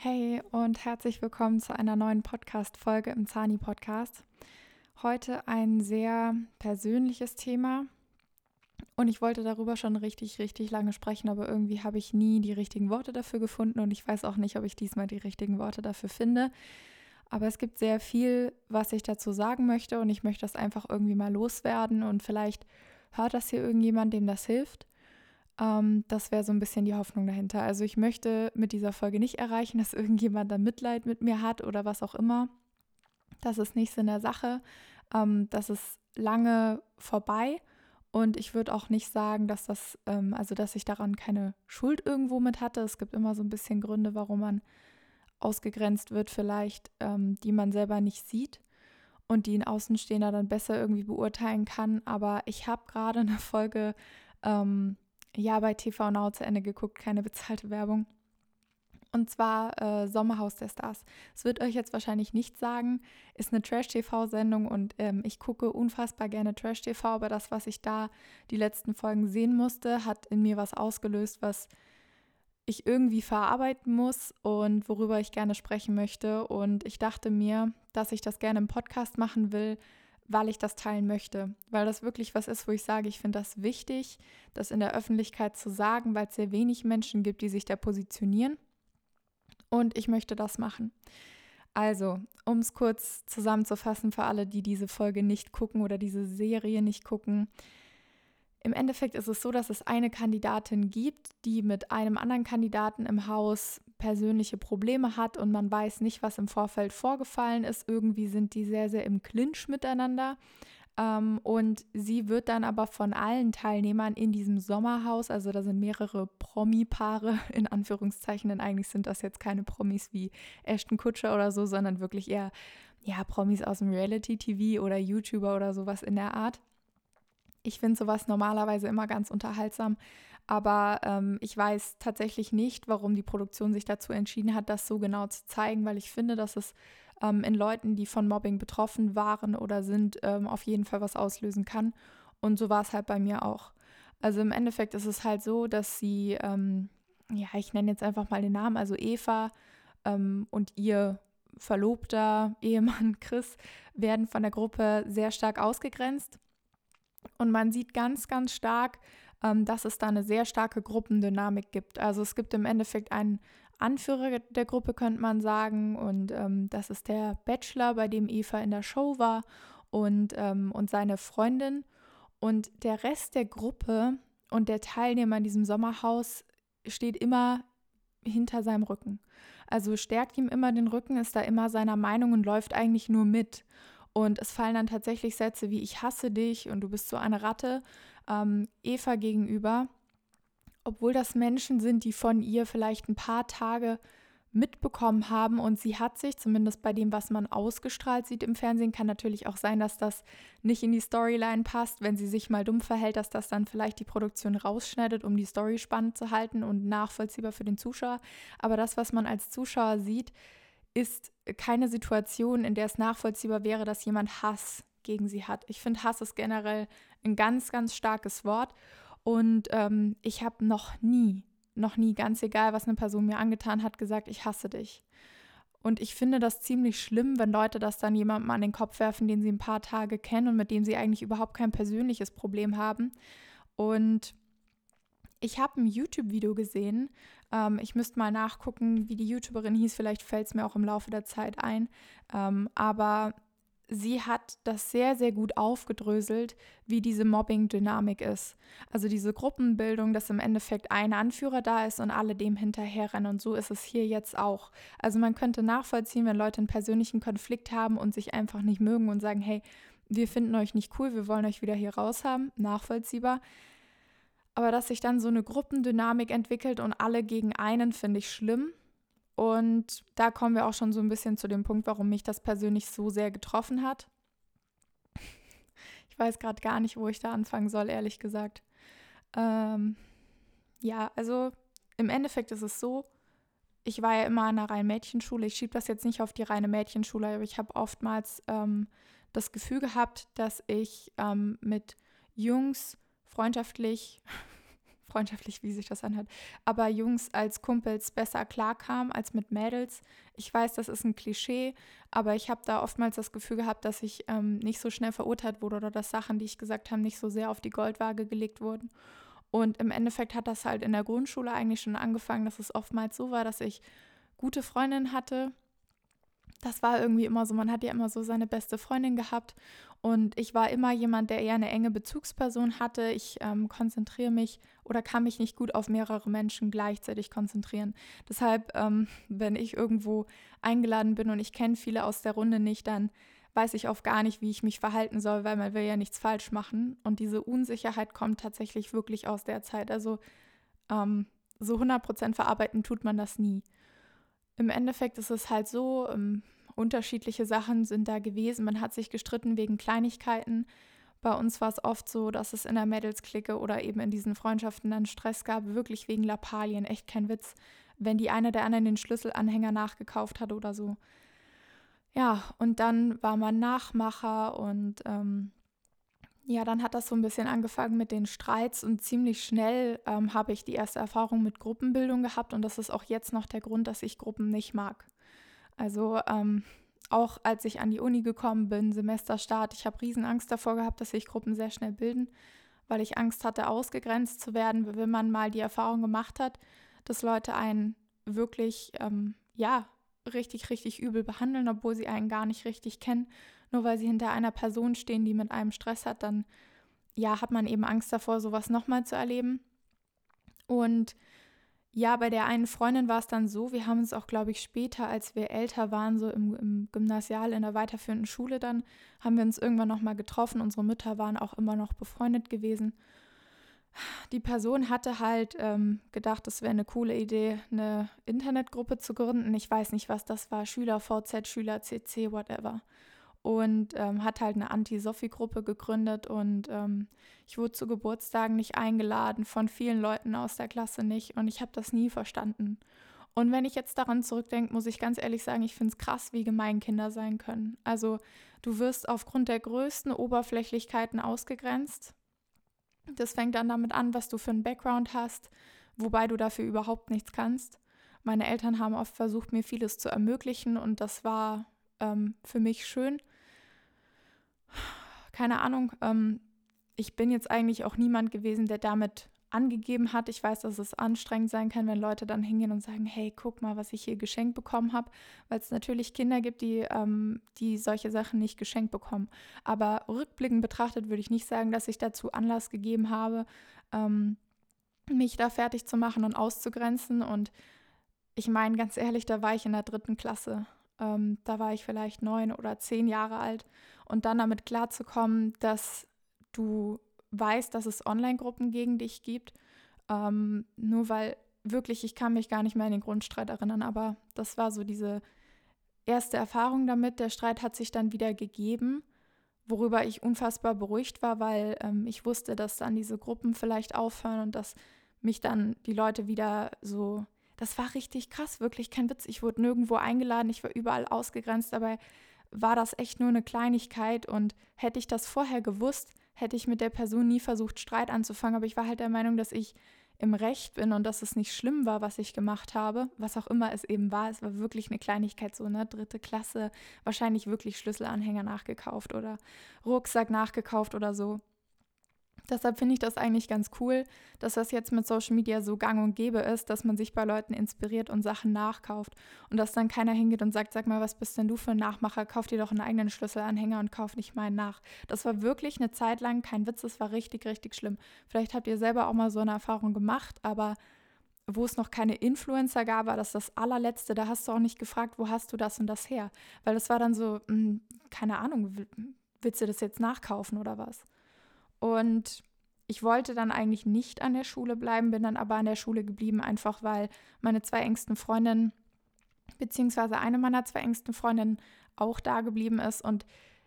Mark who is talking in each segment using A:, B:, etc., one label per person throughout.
A: Hey und herzlich willkommen zu einer neuen Podcast-Folge im Zani-Podcast. Heute ein sehr persönliches Thema und ich wollte darüber schon richtig, richtig lange sprechen, aber irgendwie habe ich nie die richtigen Worte dafür gefunden und ich weiß auch nicht, ob ich diesmal die richtigen Worte dafür finde. Aber es gibt sehr viel, was ich dazu sagen möchte und ich möchte das einfach irgendwie mal loswerden und vielleicht hört das hier irgendjemand, dem das hilft. Ähm, das wäre so ein bisschen die Hoffnung dahinter. Also ich möchte mit dieser Folge nicht erreichen, dass irgendjemand da Mitleid mit mir hat oder was auch immer. Das ist nichts in der Sache. Ähm, das ist lange vorbei. Und ich würde auch nicht sagen, dass das, ähm, also dass ich daran keine Schuld irgendwo mit hatte. Es gibt immer so ein bisschen Gründe, warum man ausgegrenzt wird, vielleicht, ähm, die man selber nicht sieht und die ein Außenstehender dann besser irgendwie beurteilen kann. Aber ich habe gerade eine Folge ähm, ja bei TV Now zu Ende geguckt, keine bezahlte Werbung. Und zwar äh, Sommerhaus der Stars. Es wird euch jetzt wahrscheinlich nicht sagen, ist eine Trash-TV-Sendung und ähm, ich gucke unfassbar gerne Trash-TV, aber das, was ich da die letzten Folgen sehen musste, hat in mir was ausgelöst, was ich irgendwie verarbeiten muss und worüber ich gerne sprechen möchte. Und ich dachte mir, dass ich das gerne im Podcast machen will, weil ich das teilen möchte. Weil das wirklich was ist, wo ich sage, ich finde das wichtig, das in der Öffentlichkeit zu sagen, weil es sehr wenig Menschen gibt, die sich da positionieren. Und ich möchte das machen. Also, um es kurz zusammenzufassen für alle, die diese Folge nicht gucken oder diese Serie nicht gucken. Im Endeffekt ist es so, dass es eine Kandidatin gibt, die mit einem anderen Kandidaten im Haus persönliche Probleme hat und man weiß nicht, was im Vorfeld vorgefallen ist. Irgendwie sind die sehr, sehr im Clinch miteinander. Ähm, und sie wird dann aber von allen Teilnehmern in diesem Sommerhaus, also da sind mehrere Promi-Paare in Anführungszeichen, denn eigentlich sind das jetzt keine Promis wie Ashton Kutscher oder so, sondern wirklich eher ja, Promis aus dem Reality-TV oder YouTuber oder sowas in der Art. Ich finde sowas normalerweise immer ganz unterhaltsam, aber ähm, ich weiß tatsächlich nicht, warum die Produktion sich dazu entschieden hat, das so genau zu zeigen, weil ich finde, dass es ähm, in Leuten, die von Mobbing betroffen waren oder sind, ähm, auf jeden Fall was auslösen kann. Und so war es halt bei mir auch. Also im Endeffekt ist es halt so, dass sie, ähm, ja, ich nenne jetzt einfach mal den Namen, also Eva ähm, und ihr Verlobter, Ehemann Chris werden von der Gruppe sehr stark ausgegrenzt. Und man sieht ganz, ganz stark, ähm, dass es da eine sehr starke Gruppendynamik gibt. Also es gibt im Endeffekt einen Anführer der Gruppe, könnte man sagen. Und ähm, das ist der Bachelor, bei dem Eva in der Show war und, ähm, und seine Freundin. Und der Rest der Gruppe und der Teilnehmer in diesem Sommerhaus steht immer hinter seinem Rücken. Also stärkt ihm immer den Rücken, ist da immer seiner Meinung und läuft eigentlich nur mit. Und es fallen dann tatsächlich Sätze wie ich hasse dich und du bist so eine Ratte ähm, Eva gegenüber, obwohl das Menschen sind, die von ihr vielleicht ein paar Tage mitbekommen haben und sie hat sich, zumindest bei dem, was man ausgestrahlt sieht im Fernsehen, kann natürlich auch sein, dass das nicht in die Storyline passt, wenn sie sich mal dumm verhält, dass das dann vielleicht die Produktion rausschneidet, um die Story spannend zu halten und nachvollziehbar für den Zuschauer. Aber das, was man als Zuschauer sieht, ist keine Situation, in der es nachvollziehbar wäre, dass jemand Hass gegen sie hat. Ich finde, Hass ist generell ein ganz, ganz starkes Wort. Und ähm, ich habe noch nie, noch nie, ganz egal, was eine Person mir angetan hat, gesagt, ich hasse dich. Und ich finde das ziemlich schlimm, wenn Leute das dann jemandem an den Kopf werfen, den sie ein paar Tage kennen und mit dem sie eigentlich überhaupt kein persönliches Problem haben. Und ich habe ein YouTube-Video gesehen. Ähm, ich müsste mal nachgucken, wie die YouTuberin hieß. Vielleicht fällt es mir auch im Laufe der Zeit ein. Ähm, aber sie hat das sehr, sehr gut aufgedröselt, wie diese Mobbing-Dynamik ist. Also diese Gruppenbildung, dass im Endeffekt ein Anführer da ist und alle dem hinterherrennen. Und so ist es hier jetzt auch. Also man könnte nachvollziehen, wenn Leute einen persönlichen Konflikt haben und sich einfach nicht mögen und sagen, hey, wir finden euch nicht cool, wir wollen euch wieder hier raus haben. Nachvollziehbar. Aber dass sich dann so eine Gruppendynamik entwickelt und alle gegen einen, finde ich schlimm. Und da kommen wir auch schon so ein bisschen zu dem Punkt, warum mich das persönlich so sehr getroffen hat. Ich weiß gerade gar nicht, wo ich da anfangen soll, ehrlich gesagt. Ähm, ja, also im Endeffekt ist es so, ich war ja immer an einer reinen Mädchenschule. Ich schiebe das jetzt nicht auf die reine Mädchenschule, aber ich habe oftmals ähm, das Gefühl gehabt, dass ich ähm, mit Jungs freundschaftlich freundschaftlich, wie sich das anhört, aber Jungs als Kumpels besser klarkam als mit Mädels. Ich weiß, das ist ein Klischee, aber ich habe da oftmals das Gefühl gehabt, dass ich ähm, nicht so schnell verurteilt wurde oder dass Sachen, die ich gesagt habe, nicht so sehr auf die Goldwaage gelegt wurden. Und im Endeffekt hat das halt in der Grundschule eigentlich schon angefangen, dass es oftmals so war, dass ich gute Freundinnen hatte. Das war irgendwie immer so, man hat ja immer so seine beste Freundin gehabt und ich war immer jemand, der eher eine enge Bezugsperson hatte. Ich ähm, konzentriere mich oder kann mich nicht gut auf mehrere Menschen gleichzeitig konzentrieren. Deshalb, ähm, wenn ich irgendwo eingeladen bin und ich kenne viele aus der Runde nicht, dann weiß ich oft gar nicht, wie ich mich verhalten soll, weil man will ja nichts falsch machen. Und diese Unsicherheit kommt tatsächlich wirklich aus der Zeit. Also ähm, so 100% verarbeiten tut man das nie. Im Endeffekt ist es halt so, ähm, unterschiedliche Sachen sind da gewesen. Man hat sich gestritten wegen Kleinigkeiten. Bei uns war es oft so, dass es in der Mädelsklicke oder eben in diesen Freundschaften dann Stress gab, wirklich wegen Lappalien, echt kein Witz, wenn die eine der anderen den Schlüsselanhänger nachgekauft hat oder so. Ja, und dann war man Nachmacher und ähm, ja, dann hat das so ein bisschen angefangen mit den Streits und ziemlich schnell ähm, habe ich die erste Erfahrung mit Gruppenbildung gehabt und das ist auch jetzt noch der Grund, dass ich Gruppen nicht mag. Also ähm, auch als ich an die Uni gekommen bin, Semesterstart, ich habe Riesenangst davor gehabt, dass sich Gruppen sehr schnell bilden, weil ich Angst hatte, ausgegrenzt zu werden, wenn man mal die Erfahrung gemacht hat, dass Leute einen wirklich, ähm, ja, richtig, richtig übel behandeln, obwohl sie einen gar nicht richtig kennen. Nur weil sie hinter einer Person stehen, die mit einem Stress hat, dann ja, hat man eben Angst davor, sowas nochmal zu erleben. Und ja, bei der einen Freundin war es dann so, wir haben uns auch, glaube ich, später, als wir älter waren, so im, im Gymnasial in der weiterführenden Schule, dann haben wir uns irgendwann nochmal getroffen. Unsere Mütter waren auch immer noch befreundet gewesen die Person hatte halt ähm, gedacht, es wäre eine coole Idee, eine Internetgruppe zu gründen. Ich weiß nicht, was das war, Schüler VZ, Schüler CC, whatever. Und ähm, hat halt eine Anti-Sophie-Gruppe gegründet und ähm, ich wurde zu Geburtstagen nicht eingeladen, von vielen Leuten aus der Klasse nicht und ich habe das nie verstanden. Und wenn ich jetzt daran zurückdenke, muss ich ganz ehrlich sagen, ich finde es krass, wie gemein Kinder sein können. Also du wirst aufgrund der größten Oberflächlichkeiten ausgegrenzt das fängt dann damit an, was du für einen Background hast, wobei du dafür überhaupt nichts kannst. Meine Eltern haben oft versucht, mir vieles zu ermöglichen und das war ähm, für mich schön. Keine Ahnung, ähm, ich bin jetzt eigentlich auch niemand gewesen, der damit angegeben hat. Ich weiß, dass es anstrengend sein kann, wenn Leute dann hingehen und sagen, hey, guck mal, was ich hier geschenkt bekommen habe, weil es natürlich Kinder gibt, die, ähm, die solche Sachen nicht geschenkt bekommen. Aber rückblickend betrachtet würde ich nicht sagen, dass ich dazu Anlass gegeben habe, ähm, mich da fertig zu machen und auszugrenzen. Und ich meine, ganz ehrlich, da war ich in der dritten Klasse. Ähm, da war ich vielleicht neun oder zehn Jahre alt. Und dann damit klarzukommen, dass du weiß, dass es Online-Gruppen gegen dich gibt. Ähm, nur weil wirklich, ich kann mich gar nicht mehr an den Grundstreit erinnern, aber das war so diese erste Erfahrung damit. Der Streit hat sich dann wieder gegeben, worüber ich unfassbar beruhigt war, weil ähm, ich wusste, dass dann diese Gruppen vielleicht aufhören und dass mich dann die Leute wieder so. Das war richtig krass, wirklich kein Witz. Ich wurde nirgendwo eingeladen, ich war überall ausgegrenzt, dabei war das echt nur eine Kleinigkeit und hätte ich das vorher gewusst, hätte ich mit der Person nie versucht, Streit anzufangen. Aber ich war halt der Meinung, dass ich im Recht bin und dass es nicht schlimm war, was ich gemacht habe, was auch immer es eben war. Es war wirklich eine Kleinigkeit, so eine dritte Klasse, wahrscheinlich wirklich Schlüsselanhänger nachgekauft oder Rucksack nachgekauft oder so. Deshalb finde ich das eigentlich ganz cool, dass das jetzt mit Social Media so gang und gäbe ist, dass man sich bei Leuten inspiriert und Sachen nachkauft und dass dann keiner hingeht und sagt, sag mal, was bist denn du für ein Nachmacher? Kauf dir doch einen eigenen Schlüsselanhänger und kauf nicht meinen nach. Das war wirklich eine Zeit lang kein Witz, das war richtig, richtig schlimm. Vielleicht habt ihr selber auch mal so eine Erfahrung gemacht, aber wo es noch keine Influencer gab, war das das allerletzte. Da hast du auch nicht gefragt, wo hast du das und das her? Weil das war dann so, mh, hm, keine Ahnung, willst du das jetzt nachkaufen oder was? Und ich wollte dann eigentlich nicht an der Schule bleiben, bin dann aber an der Schule geblieben, einfach weil meine zwei engsten Freundinnen, beziehungsweise eine meiner zwei engsten Freundinnen auch da geblieben ist. Und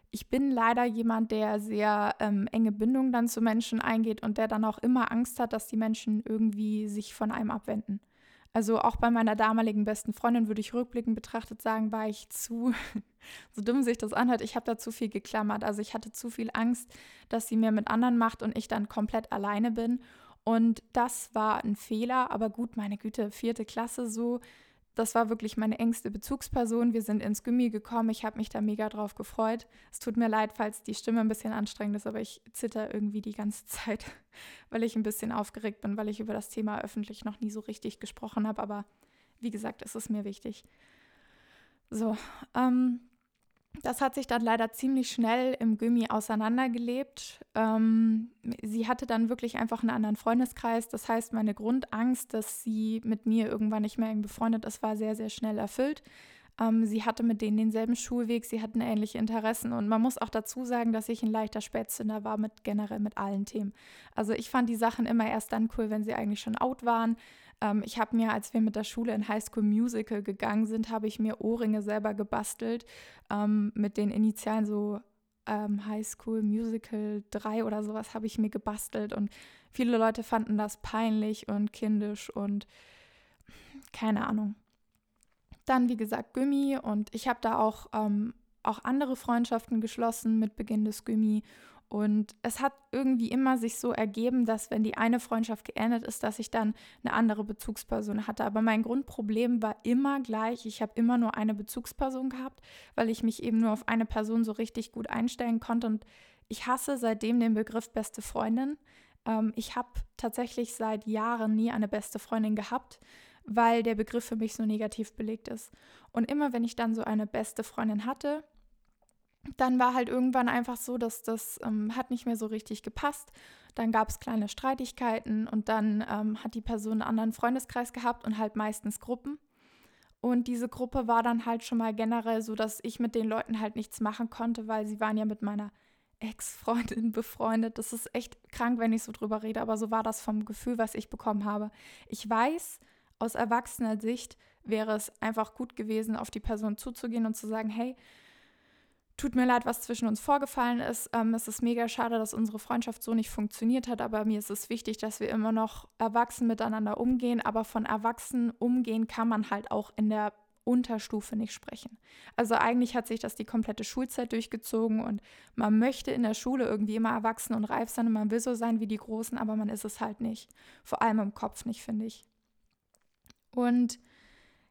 A: ich bin leider jemand, der sehr ähm, enge Bindungen dann zu Menschen eingeht und der dann auch immer Angst hat, dass die Menschen irgendwie sich von einem abwenden. Also auch bei meiner damaligen besten Freundin würde ich rückblickend betrachtet sagen, war ich zu, so dumm sich das anhört, ich habe da zu viel geklammert. Also ich hatte zu viel Angst, dass sie mir mit anderen macht und ich dann komplett alleine bin. Und das war ein Fehler, aber gut, meine Güte, vierte Klasse so. Das war wirklich meine engste Bezugsperson. Wir sind ins Gummi gekommen. Ich habe mich da mega drauf gefreut. Es tut mir leid, falls die Stimme ein bisschen anstrengend ist, aber ich zitter irgendwie die ganze Zeit, weil ich ein bisschen aufgeregt bin, weil ich über das Thema öffentlich noch nie so richtig gesprochen habe. Aber wie gesagt, es ist mir wichtig. So, ähm, das hat sich dann leider ziemlich schnell im Gummi auseinandergelebt. Ähm, sie hatte dann wirklich einfach einen anderen Freundeskreis. Das heißt, meine Grundangst, dass sie mit mir irgendwann nicht mehr eng befreundet ist, war sehr, sehr schnell erfüllt. Ähm, sie hatte mit denen denselben Schulweg, sie hatten ähnliche Interessen. Und man muss auch dazu sagen, dass ich ein leichter Spätzünder war mit generell mit allen Themen. Also ich fand die Sachen immer erst dann cool, wenn sie eigentlich schon out waren. Ähm, ich habe mir, als wir mit der Schule in High School Musical gegangen sind, habe ich mir Ohrringe selber gebastelt ähm, mit den Initialen so ähm, High School Musical 3 oder sowas habe ich mir gebastelt und viele Leute fanden das peinlich und kindisch und keine Ahnung. Dann, wie gesagt, Gummi und ich habe da auch, ähm, auch andere Freundschaften geschlossen mit Beginn des Gummi und es hat irgendwie immer sich so ergeben, dass wenn die eine Freundschaft geendet ist, dass ich dann eine andere Bezugsperson hatte. Aber mein Grundproblem war immer gleich. Ich habe immer nur eine Bezugsperson gehabt, weil ich mich eben nur auf eine Person so richtig gut einstellen konnte. Und ich hasse seitdem den Begriff beste Freundin. Ähm, ich habe tatsächlich seit Jahren nie eine beste Freundin gehabt, weil der Begriff für mich so negativ belegt ist. Und immer wenn ich dann so eine beste Freundin hatte, dann war halt irgendwann einfach so, dass das ähm, hat nicht mehr so richtig gepasst. Dann gab es kleine Streitigkeiten und dann ähm, hat die Person einen anderen Freundeskreis gehabt und halt meistens Gruppen. Und diese Gruppe war dann halt schon mal generell so, dass ich mit den Leuten halt nichts machen konnte, weil sie waren ja mit meiner Ex-Freundin befreundet. Das ist echt krank, wenn ich so drüber rede, aber so war das vom Gefühl, was ich bekommen habe. Ich weiß, aus erwachsener Sicht wäre es einfach gut gewesen, auf die Person zuzugehen und zu sagen, hey, Tut mir leid, was zwischen uns vorgefallen ist. Ähm, es ist mega schade, dass unsere Freundschaft so nicht funktioniert hat, aber mir ist es wichtig, dass wir immer noch erwachsen miteinander umgehen. Aber von erwachsen umgehen kann man halt auch in der Unterstufe nicht sprechen. Also eigentlich hat sich das die komplette Schulzeit durchgezogen und man möchte in der Schule irgendwie immer erwachsen und reif sein und man will so sein wie die Großen, aber man ist es halt nicht. Vor allem im Kopf nicht, finde ich. Und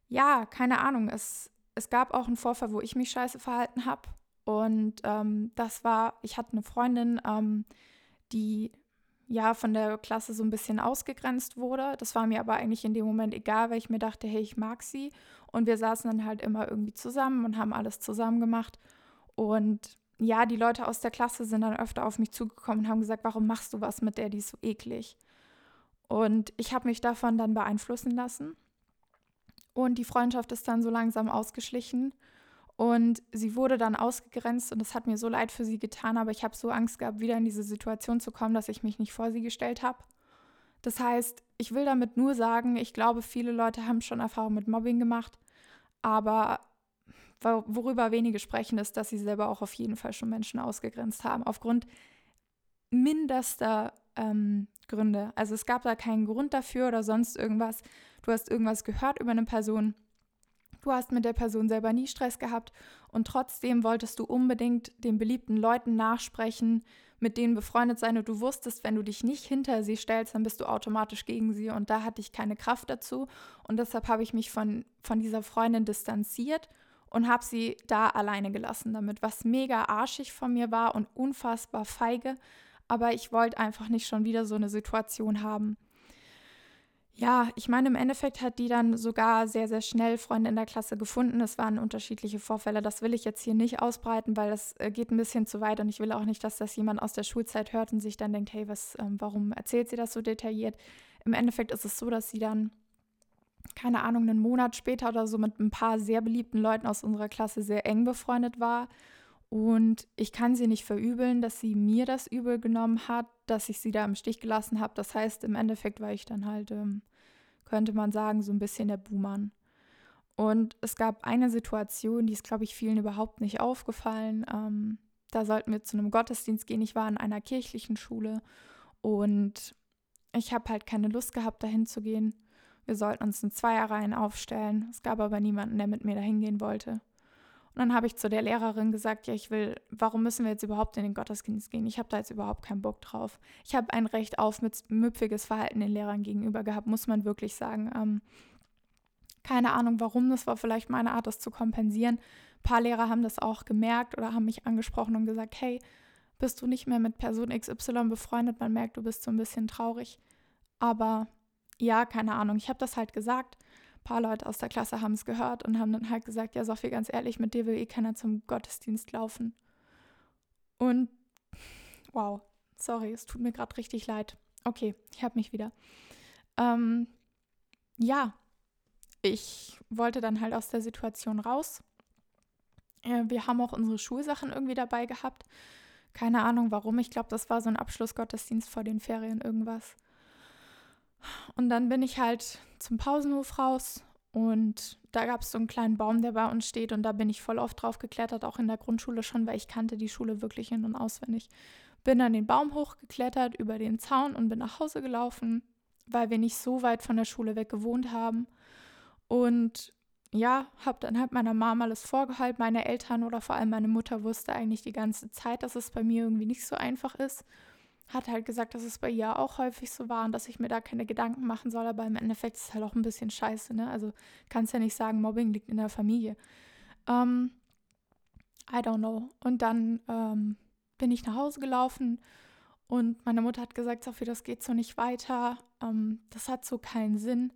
A: ja, keine Ahnung, es, es gab auch einen Vorfall, wo ich mich scheiße verhalten habe und ähm, das war, ich hatte eine Freundin, ähm, die ja von der Klasse so ein bisschen ausgegrenzt wurde. Das war mir aber eigentlich in dem Moment egal, weil ich mir dachte, hey, ich mag sie. Und wir saßen dann halt immer irgendwie zusammen und haben alles zusammen gemacht. Und ja, die Leute aus der Klasse sind dann öfter auf mich zugekommen und haben gesagt, warum machst du was mit der, die ist so eklig. Und ich habe mich davon dann beeinflussen lassen. Und die Freundschaft ist dann so langsam ausgeschlichen. Und sie wurde dann ausgegrenzt und es hat mir so leid für sie getan, aber ich habe so Angst gehabt, wieder in diese Situation zu kommen, dass ich mich nicht vor sie gestellt habe. Das heißt, ich will damit nur sagen, ich glaube, viele Leute haben schon Erfahrung mit Mobbing gemacht, aber worüber wenige sprechen, ist, dass sie selber auch auf jeden Fall schon Menschen ausgegrenzt haben, aufgrund mindester ähm, Gründe. Also es gab da keinen Grund dafür oder sonst irgendwas. Du hast irgendwas gehört über eine Person Du hast mit der Person selber nie Stress gehabt und trotzdem wolltest du unbedingt den beliebten Leuten nachsprechen, mit denen befreundet sein und du wusstest, wenn du dich nicht hinter sie stellst, dann bist du automatisch gegen sie und da hatte ich keine Kraft dazu und deshalb habe ich mich von, von dieser Freundin distanziert und habe sie da alleine gelassen damit, was mega arschig von mir war und unfassbar feige, aber ich wollte einfach nicht schon wieder so eine Situation haben. Ja, ich meine, im Endeffekt hat die dann sogar sehr, sehr schnell Freunde in der Klasse gefunden. Es waren unterschiedliche Vorfälle. Das will ich jetzt hier nicht ausbreiten, weil das äh, geht ein bisschen zu weit und ich will auch nicht, dass das jemand aus der Schulzeit hört und sich dann denkt, hey, was, ähm, warum erzählt sie das so detailliert? Im Endeffekt ist es so, dass sie dann, keine Ahnung, einen Monat später oder so mit ein paar sehr beliebten Leuten aus unserer Klasse sehr eng befreundet war. Und ich kann sie nicht verübeln, dass sie mir das übel genommen hat, dass ich sie da im Stich gelassen habe. Das heißt, im Endeffekt war ich dann halt ähm, könnte man sagen, so ein bisschen der Buhmann. Und es gab eine Situation, die ist, glaube ich, vielen überhaupt nicht aufgefallen. Ähm, da sollten wir zu einem Gottesdienst gehen. Ich war in einer kirchlichen Schule und ich habe halt keine Lust gehabt, dahin zu gehen. Wir sollten uns in Zweierreihen aufstellen. Es gab aber niemanden, der mit mir dahin gehen wollte. Und dann habe ich zu der Lehrerin gesagt, ja, ich will, warum müssen wir jetzt überhaupt in den Gottesdienst gehen? Ich habe da jetzt überhaupt keinen Bock drauf. Ich habe ein recht aufmüpfiges Verhalten den Lehrern gegenüber gehabt, muss man wirklich sagen. Ähm, keine Ahnung, warum, das war vielleicht meine Art, das zu kompensieren. Ein paar Lehrer haben das auch gemerkt oder haben mich angesprochen und gesagt, hey, bist du nicht mehr mit Person XY befreundet? Man merkt, du bist so ein bisschen traurig. Aber ja, keine Ahnung, ich habe das halt gesagt ein paar Leute aus der Klasse haben es gehört und haben dann halt gesagt, ja Sophie, ganz ehrlich, mit dir will eh keiner zum Gottesdienst laufen. Und wow, sorry, es tut mir gerade richtig leid. Okay, ich habe mich wieder. Ähm, ja, ich wollte dann halt aus der Situation raus. Äh, wir haben auch unsere Schulsachen irgendwie dabei gehabt. Keine Ahnung warum. Ich glaube, das war so ein Abschlussgottesdienst vor den Ferien, irgendwas. Und dann bin ich halt zum Pausenhof raus und da gab es so einen kleinen Baum, der bei uns steht und da bin ich voll oft drauf geklettert, auch in der Grundschule schon, weil ich kannte die Schule wirklich in- und auswendig. Bin an den Baum hochgeklettert, über den Zaun und bin nach Hause gelaufen, weil wir nicht so weit von der Schule weg gewohnt haben. Und ja, habe dann halt meiner Mama alles vorgehalten. Meine Eltern oder vor allem meine Mutter wusste eigentlich die ganze Zeit, dass es bei mir irgendwie nicht so einfach ist hat halt gesagt, dass es bei ihr auch häufig so war und dass ich mir da keine Gedanken machen soll, aber im Endeffekt ist es halt auch ein bisschen scheiße, ne? Also kannst ja nicht sagen, Mobbing liegt in der Familie. Ähm, I don't know. Und dann ähm, bin ich nach Hause gelaufen und meine Mutter hat gesagt, Sophie, das geht so nicht weiter. Ähm, das hat so keinen Sinn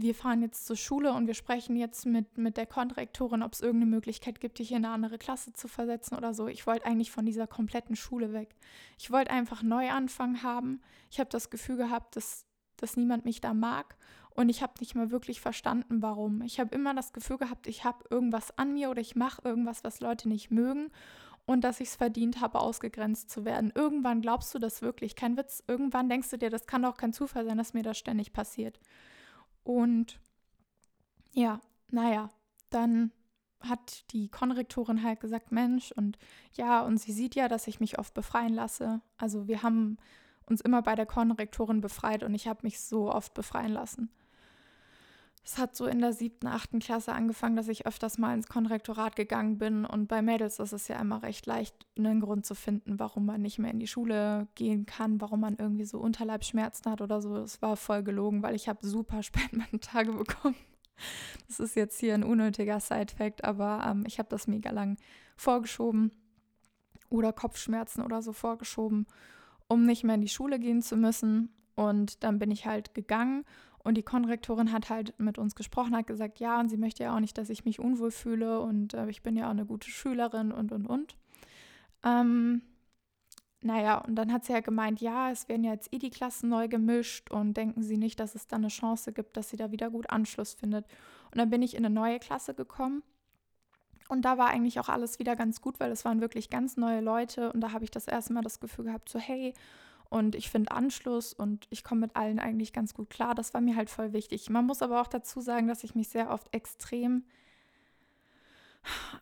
A: wir fahren jetzt zur Schule und wir sprechen jetzt mit, mit der Konrektorin, ob es irgendeine Möglichkeit gibt, dich in eine andere Klasse zu versetzen oder so. Ich wollte eigentlich von dieser kompletten Schule weg. Ich wollte einfach Neuanfang haben. Ich habe das Gefühl gehabt, dass, dass niemand mich da mag und ich habe nicht mal wirklich verstanden, warum. Ich habe immer das Gefühl gehabt, ich habe irgendwas an mir oder ich mache irgendwas, was Leute nicht mögen und dass ich es verdient habe, ausgegrenzt zu werden. Irgendwann glaubst du das wirklich, kein Witz. Irgendwann denkst du dir, das kann doch kein Zufall sein, dass mir das ständig passiert. Und ja, naja, dann hat die Konrektorin halt gesagt, Mensch, und ja, und sie sieht ja, dass ich mich oft befreien lasse. Also wir haben uns immer bei der Konrektorin befreit und ich habe mich so oft befreien lassen. Es hat so in der siebten, achten Klasse angefangen, dass ich öfters mal ins Konrektorat gegangen bin. Und bei Mädels ist es ja immer recht leicht, einen Grund zu finden, warum man nicht mehr in die Schule gehen kann, warum man irgendwie so Unterleibsschmerzen hat oder so. Es war voll gelogen, weil ich habe super spät meine Tage bekommen. Das ist jetzt hier ein unnötiger Side-Fact, aber ähm, ich habe das mega lang vorgeschoben oder Kopfschmerzen oder so vorgeschoben, um nicht mehr in die Schule gehen zu müssen. Und dann bin ich halt gegangen und die Konrektorin hat halt mit uns gesprochen, hat gesagt, ja, und sie möchte ja auch nicht, dass ich mich unwohl fühle und äh, ich bin ja auch eine gute Schülerin und, und, und. Ähm, naja, und dann hat sie ja gemeint, ja, es werden ja jetzt eh die Klassen neu gemischt und denken Sie nicht, dass es dann eine Chance gibt, dass sie da wieder gut Anschluss findet. Und dann bin ich in eine neue Klasse gekommen und da war eigentlich auch alles wieder ganz gut, weil es waren wirklich ganz neue Leute und da habe ich das erste Mal das Gefühl gehabt, so hey, und ich finde Anschluss und ich komme mit allen eigentlich ganz gut klar. Das war mir halt voll wichtig. Man muss aber auch dazu sagen, dass ich mich sehr oft extrem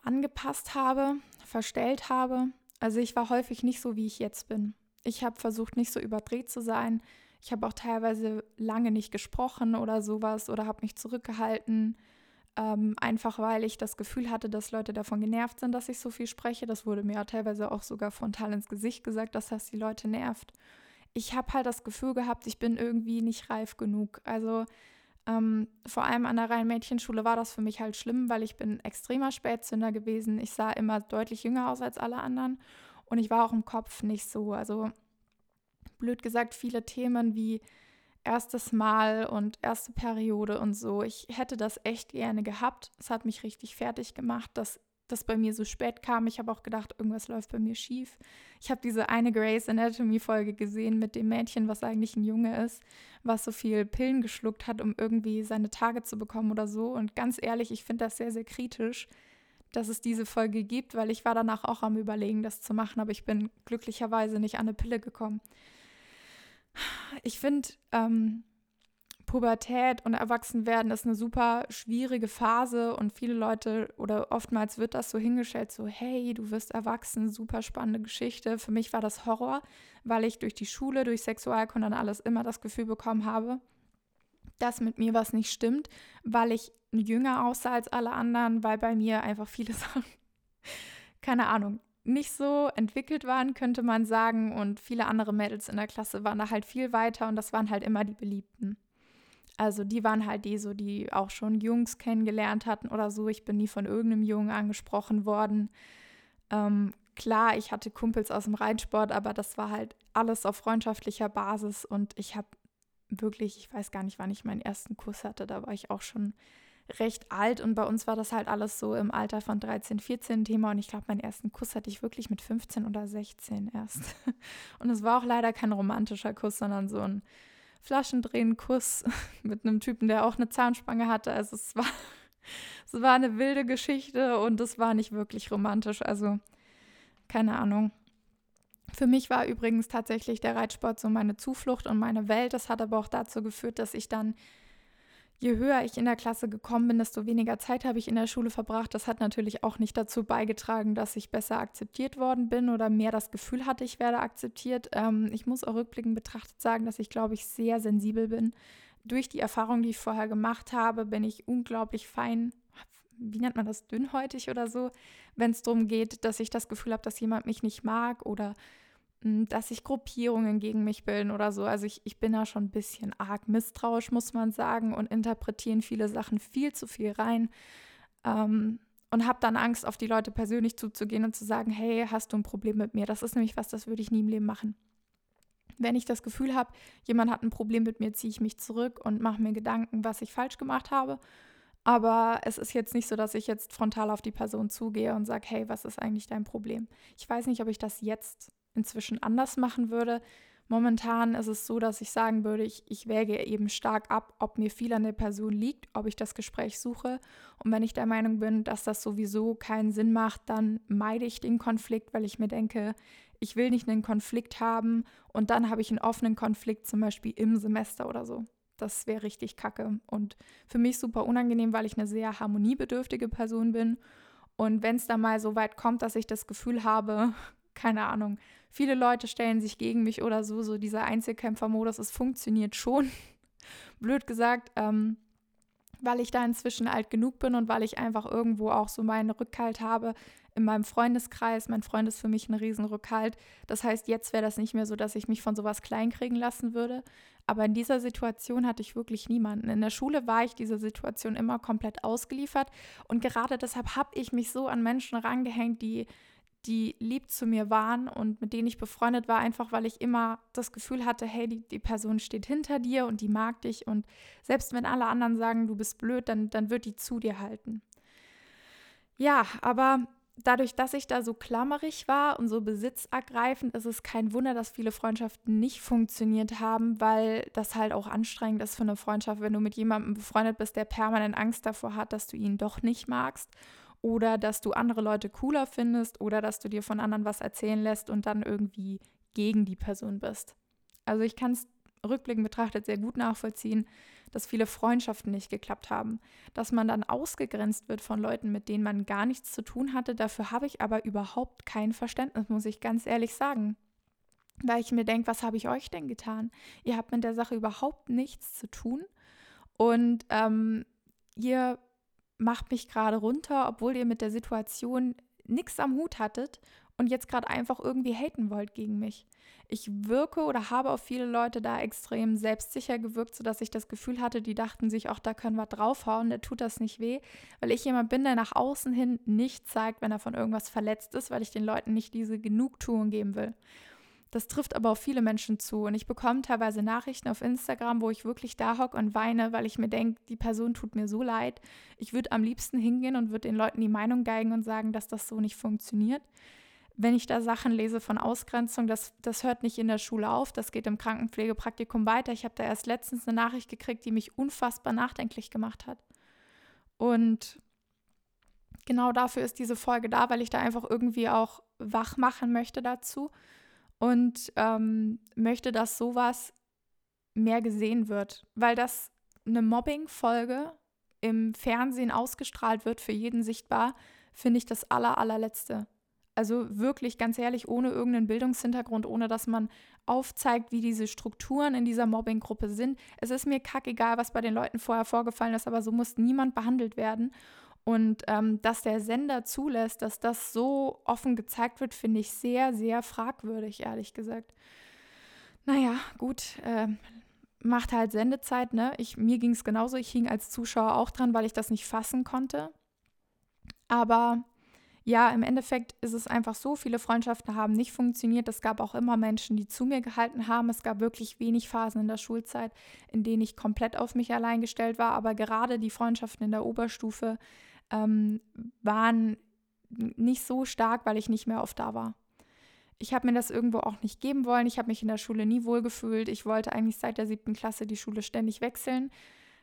A: angepasst habe, verstellt habe. Also ich war häufig nicht so, wie ich jetzt bin. Ich habe versucht, nicht so überdreht zu sein. Ich habe auch teilweise lange nicht gesprochen oder sowas oder habe mich zurückgehalten. Ähm, einfach weil ich das Gefühl hatte, dass Leute davon genervt sind, dass ich so viel spreche. Das wurde mir ja teilweise auch sogar frontal ins Gesicht gesagt, dass das die Leute nervt. Ich habe halt das Gefühl gehabt, ich bin irgendwie nicht reif genug. Also ähm, vor allem an der Rhein-Mädchenschule war das für mich halt schlimm, weil ich bin extremer Spätzünder gewesen. Ich sah immer deutlich jünger aus als alle anderen und ich war auch im Kopf nicht so. Also blöd gesagt, viele Themen wie erstes Mal und erste Periode und so. Ich hätte das echt gerne gehabt. Es hat mich richtig fertig gemacht, dass das bei mir so spät kam. Ich habe auch gedacht, irgendwas läuft bei mir schief. Ich habe diese eine Grace Anatomy Folge gesehen mit dem Mädchen, was eigentlich ein Junge ist, was so viel Pillen geschluckt hat, um irgendwie seine Tage zu bekommen oder so. Und ganz ehrlich, ich finde das sehr, sehr kritisch, dass es diese Folge gibt, weil ich war danach auch am Überlegen, das zu machen, aber ich bin glücklicherweise nicht an eine Pille gekommen ich finde, ähm, Pubertät und Erwachsenwerden ist eine super schwierige Phase und viele Leute oder oftmals wird das so hingestellt, so hey, du wirst erwachsen, super spannende Geschichte. Für mich war das Horror, weil ich durch die Schule, durch Sexualkunde und alles immer das Gefühl bekommen habe, dass mit mir was nicht stimmt, weil ich jünger aussah als alle anderen, weil bei mir einfach viele Sachen keine Ahnung, nicht so entwickelt waren, könnte man sagen. Und viele andere Mädels in der Klasse waren da halt viel weiter und das waren halt immer die Beliebten. Also die waren halt die so, die auch schon Jungs kennengelernt hatten oder so. Ich bin nie von irgendeinem Jungen angesprochen worden. Ähm, klar, ich hatte Kumpels aus dem Reitsport, aber das war halt alles auf freundschaftlicher Basis und ich habe wirklich, ich weiß gar nicht, wann ich meinen ersten Kuss hatte, da war ich auch schon recht alt und bei uns war das halt alles so im Alter von 13, 14 Thema und ich glaube, meinen ersten Kuss hatte ich wirklich mit 15 oder 16 erst. Und es war auch leider kein romantischer Kuss, sondern so ein Flaschendrehen-Kuss mit einem Typen, der auch eine Zahnspange hatte. Also es war, es war eine wilde Geschichte und es war nicht wirklich romantisch. Also keine Ahnung. Für mich war übrigens tatsächlich der Reitsport so meine Zuflucht und meine Welt. Das hat aber auch dazu geführt, dass ich dann je höher ich in der Klasse gekommen bin, desto weniger Zeit habe ich in der Schule verbracht. Das hat natürlich auch nicht dazu beigetragen, dass ich besser akzeptiert worden bin oder mehr das Gefühl hatte, ich werde akzeptiert. Ähm, ich muss auch rückblickend betrachtet sagen, dass ich, glaube ich, sehr sensibel bin. Durch die Erfahrung, die ich vorher gemacht habe, bin ich unglaublich fein, wie nennt man das, dünnhäutig oder so, wenn es darum geht, dass ich das Gefühl habe, dass jemand mich nicht mag oder dass sich Gruppierungen gegen mich bilden oder so. Also ich, ich bin da schon ein bisschen arg misstrauisch, muss man sagen, und interpretieren viele Sachen viel zu viel rein. Ähm, und habe dann Angst, auf die Leute persönlich zuzugehen und zu sagen, hey, hast du ein Problem mit mir? Das ist nämlich was, das würde ich nie im Leben machen. Wenn ich das Gefühl habe, jemand hat ein Problem mit mir, ziehe ich mich zurück und mache mir Gedanken, was ich falsch gemacht habe. Aber es ist jetzt nicht so, dass ich jetzt frontal auf die Person zugehe und sage, hey, was ist eigentlich dein Problem? Ich weiß nicht, ob ich das jetzt inzwischen anders machen würde. Momentan ist es so, dass ich sagen würde, ich, ich wäge eben stark ab, ob mir viel an der Person liegt, ob ich das Gespräch suche. Und wenn ich der Meinung bin, dass das sowieso keinen Sinn macht, dann meide ich den Konflikt, weil ich mir denke, ich will nicht einen Konflikt haben und dann habe ich einen offenen Konflikt, zum Beispiel im Semester oder so. Das wäre richtig kacke und für mich super unangenehm, weil ich eine sehr harmoniebedürftige Person bin. Und wenn es da mal so weit kommt, dass ich das Gefühl habe, keine Ahnung, viele Leute stellen sich gegen mich oder so, so dieser Einzelkämpfermodus, es funktioniert schon. Blöd gesagt, ähm, weil ich da inzwischen alt genug bin und weil ich einfach irgendwo auch so meinen Rückhalt habe in meinem Freundeskreis. Mein Freund ist für mich ein Riesenrückhalt. Das heißt, jetzt wäre das nicht mehr so, dass ich mich von sowas kleinkriegen lassen würde. Aber in dieser Situation hatte ich wirklich niemanden. In der Schule war ich dieser Situation immer komplett ausgeliefert. Und gerade deshalb habe ich mich so an Menschen rangehängt, die die lieb zu mir waren und mit denen ich befreundet war, einfach weil ich immer das Gefühl hatte, hey, die, die Person steht hinter dir und die mag dich und selbst wenn alle anderen sagen, du bist blöd, dann, dann wird die zu dir halten. Ja, aber dadurch, dass ich da so klammerig war und so besitzergreifend, ist es kein Wunder, dass viele Freundschaften nicht funktioniert haben, weil das halt auch anstrengend ist für eine Freundschaft, wenn du mit jemandem befreundet bist, der permanent Angst davor hat, dass du ihn doch nicht magst oder dass du andere Leute cooler findest oder dass du dir von anderen was erzählen lässt und dann irgendwie gegen die Person bist. Also ich kann es rückblickend betrachtet sehr gut nachvollziehen, dass viele Freundschaften nicht geklappt haben, dass man dann ausgegrenzt wird von Leuten, mit denen man gar nichts zu tun hatte. Dafür habe ich aber überhaupt kein Verständnis, muss ich ganz ehrlich sagen. Weil ich mir denke, was habe ich euch denn getan? Ihr habt mit der Sache überhaupt nichts zu tun und ähm, ihr macht mich gerade runter, obwohl ihr mit der Situation nichts am Hut hattet und jetzt gerade einfach irgendwie haten wollt gegen mich. Ich wirke oder habe auf viele Leute da extrem selbstsicher gewirkt, sodass ich das Gefühl hatte, die dachten sich, auch da können wir draufhauen, der tut das nicht weh, weil ich jemand bin, der nach außen hin nicht zeigt, wenn er von irgendwas verletzt ist, weil ich den Leuten nicht diese Genugtuung geben will. Das trifft aber auf viele Menschen zu. Und ich bekomme teilweise Nachrichten auf Instagram, wo ich wirklich da hocke und weine, weil ich mir denke, die Person tut mir so leid. Ich würde am liebsten hingehen und würde den Leuten die Meinung geigen und sagen, dass das so nicht funktioniert. Wenn ich da Sachen lese von Ausgrenzung, das, das hört nicht in der Schule auf, das geht im Krankenpflegepraktikum weiter. Ich habe da erst letztens eine Nachricht gekriegt, die mich unfassbar nachdenklich gemacht hat. Und genau dafür ist diese Folge da, weil ich da einfach irgendwie auch wach machen möchte dazu und ähm, möchte, dass sowas mehr gesehen wird, weil das eine Mobbing-Folge im Fernsehen ausgestrahlt wird, für jeden sichtbar, finde ich das aller, allerletzte. Also wirklich, ganz ehrlich, ohne irgendeinen Bildungshintergrund, ohne dass man aufzeigt, wie diese Strukturen in dieser Mobbing-Gruppe sind. Es ist mir kackegal, was bei den Leuten vorher vorgefallen ist, aber so muss niemand behandelt werden. Und ähm, dass der Sender zulässt, dass das so offen gezeigt wird, finde ich sehr, sehr fragwürdig, ehrlich gesagt. Naja, gut, äh, macht halt Sendezeit, ne? Ich, mir ging es genauso. Ich hing als Zuschauer auch dran, weil ich das nicht fassen konnte. Aber ja, im Endeffekt ist es einfach so, viele Freundschaften haben nicht funktioniert. Es gab auch immer Menschen, die zu mir gehalten haben. Es gab wirklich wenig Phasen in der Schulzeit, in denen ich komplett auf mich allein gestellt war. Aber gerade die Freundschaften in der Oberstufe ähm, waren nicht so stark, weil ich nicht mehr oft da war. Ich habe mir das irgendwo auch nicht geben wollen. Ich habe mich in der Schule nie wohlgefühlt. Ich wollte eigentlich seit der siebten Klasse die Schule ständig wechseln.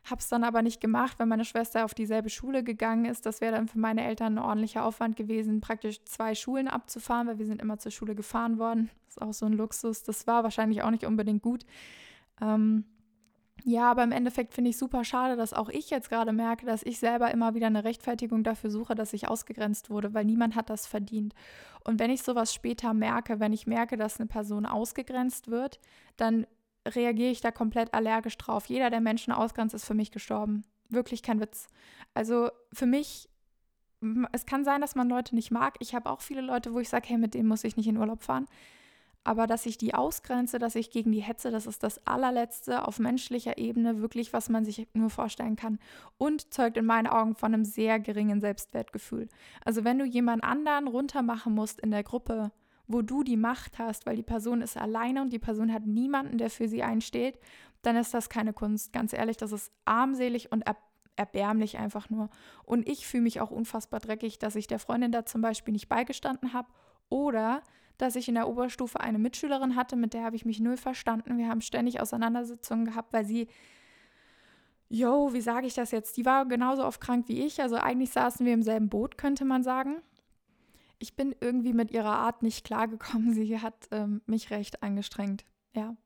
A: Habe es dann aber nicht gemacht, weil meine Schwester auf dieselbe Schule gegangen ist. Das wäre dann für meine Eltern ein ordentlicher Aufwand gewesen, praktisch zwei Schulen abzufahren, weil wir sind immer zur Schule gefahren worden. Das ist auch so ein Luxus. Das war wahrscheinlich auch nicht unbedingt gut. Ähm, ja, aber im Endeffekt finde ich super schade, dass auch ich jetzt gerade merke, dass ich selber immer wieder eine Rechtfertigung dafür suche, dass ich ausgegrenzt wurde, weil niemand hat das verdient. Und wenn ich sowas später merke, wenn ich merke, dass eine Person ausgegrenzt wird, dann reagiere ich da komplett allergisch drauf. Jeder, der Menschen ausgrenzt, ist für mich gestorben. Wirklich kein Witz. Also für mich, es kann sein, dass man Leute nicht mag. Ich habe auch viele Leute, wo ich sage, hey, mit denen muss ich nicht in Urlaub fahren. Aber dass ich die ausgrenze, dass ich gegen die hetze, das ist das allerletzte auf menschlicher Ebene, wirklich, was man sich nur vorstellen kann. Und zeugt in meinen Augen von einem sehr geringen Selbstwertgefühl. Also wenn du jemand anderen runtermachen musst in der Gruppe, wo du die Macht hast, weil die Person ist alleine und die Person hat niemanden, der für sie einsteht, dann ist das keine Kunst. Ganz ehrlich, das ist armselig und er erbärmlich einfach nur. Und ich fühle mich auch unfassbar dreckig, dass ich der Freundin da zum Beispiel nicht beigestanden habe oder dass ich in der Oberstufe eine Mitschülerin hatte, mit der habe ich mich null verstanden. Wir haben ständig Auseinandersetzungen gehabt, weil sie, yo, wie sage ich das jetzt? Die war genauso oft krank wie ich. Also eigentlich saßen wir im selben Boot, könnte man sagen. Ich bin irgendwie mit ihrer Art nicht klargekommen. Sie hat ähm, mich recht angestrengt. Ja,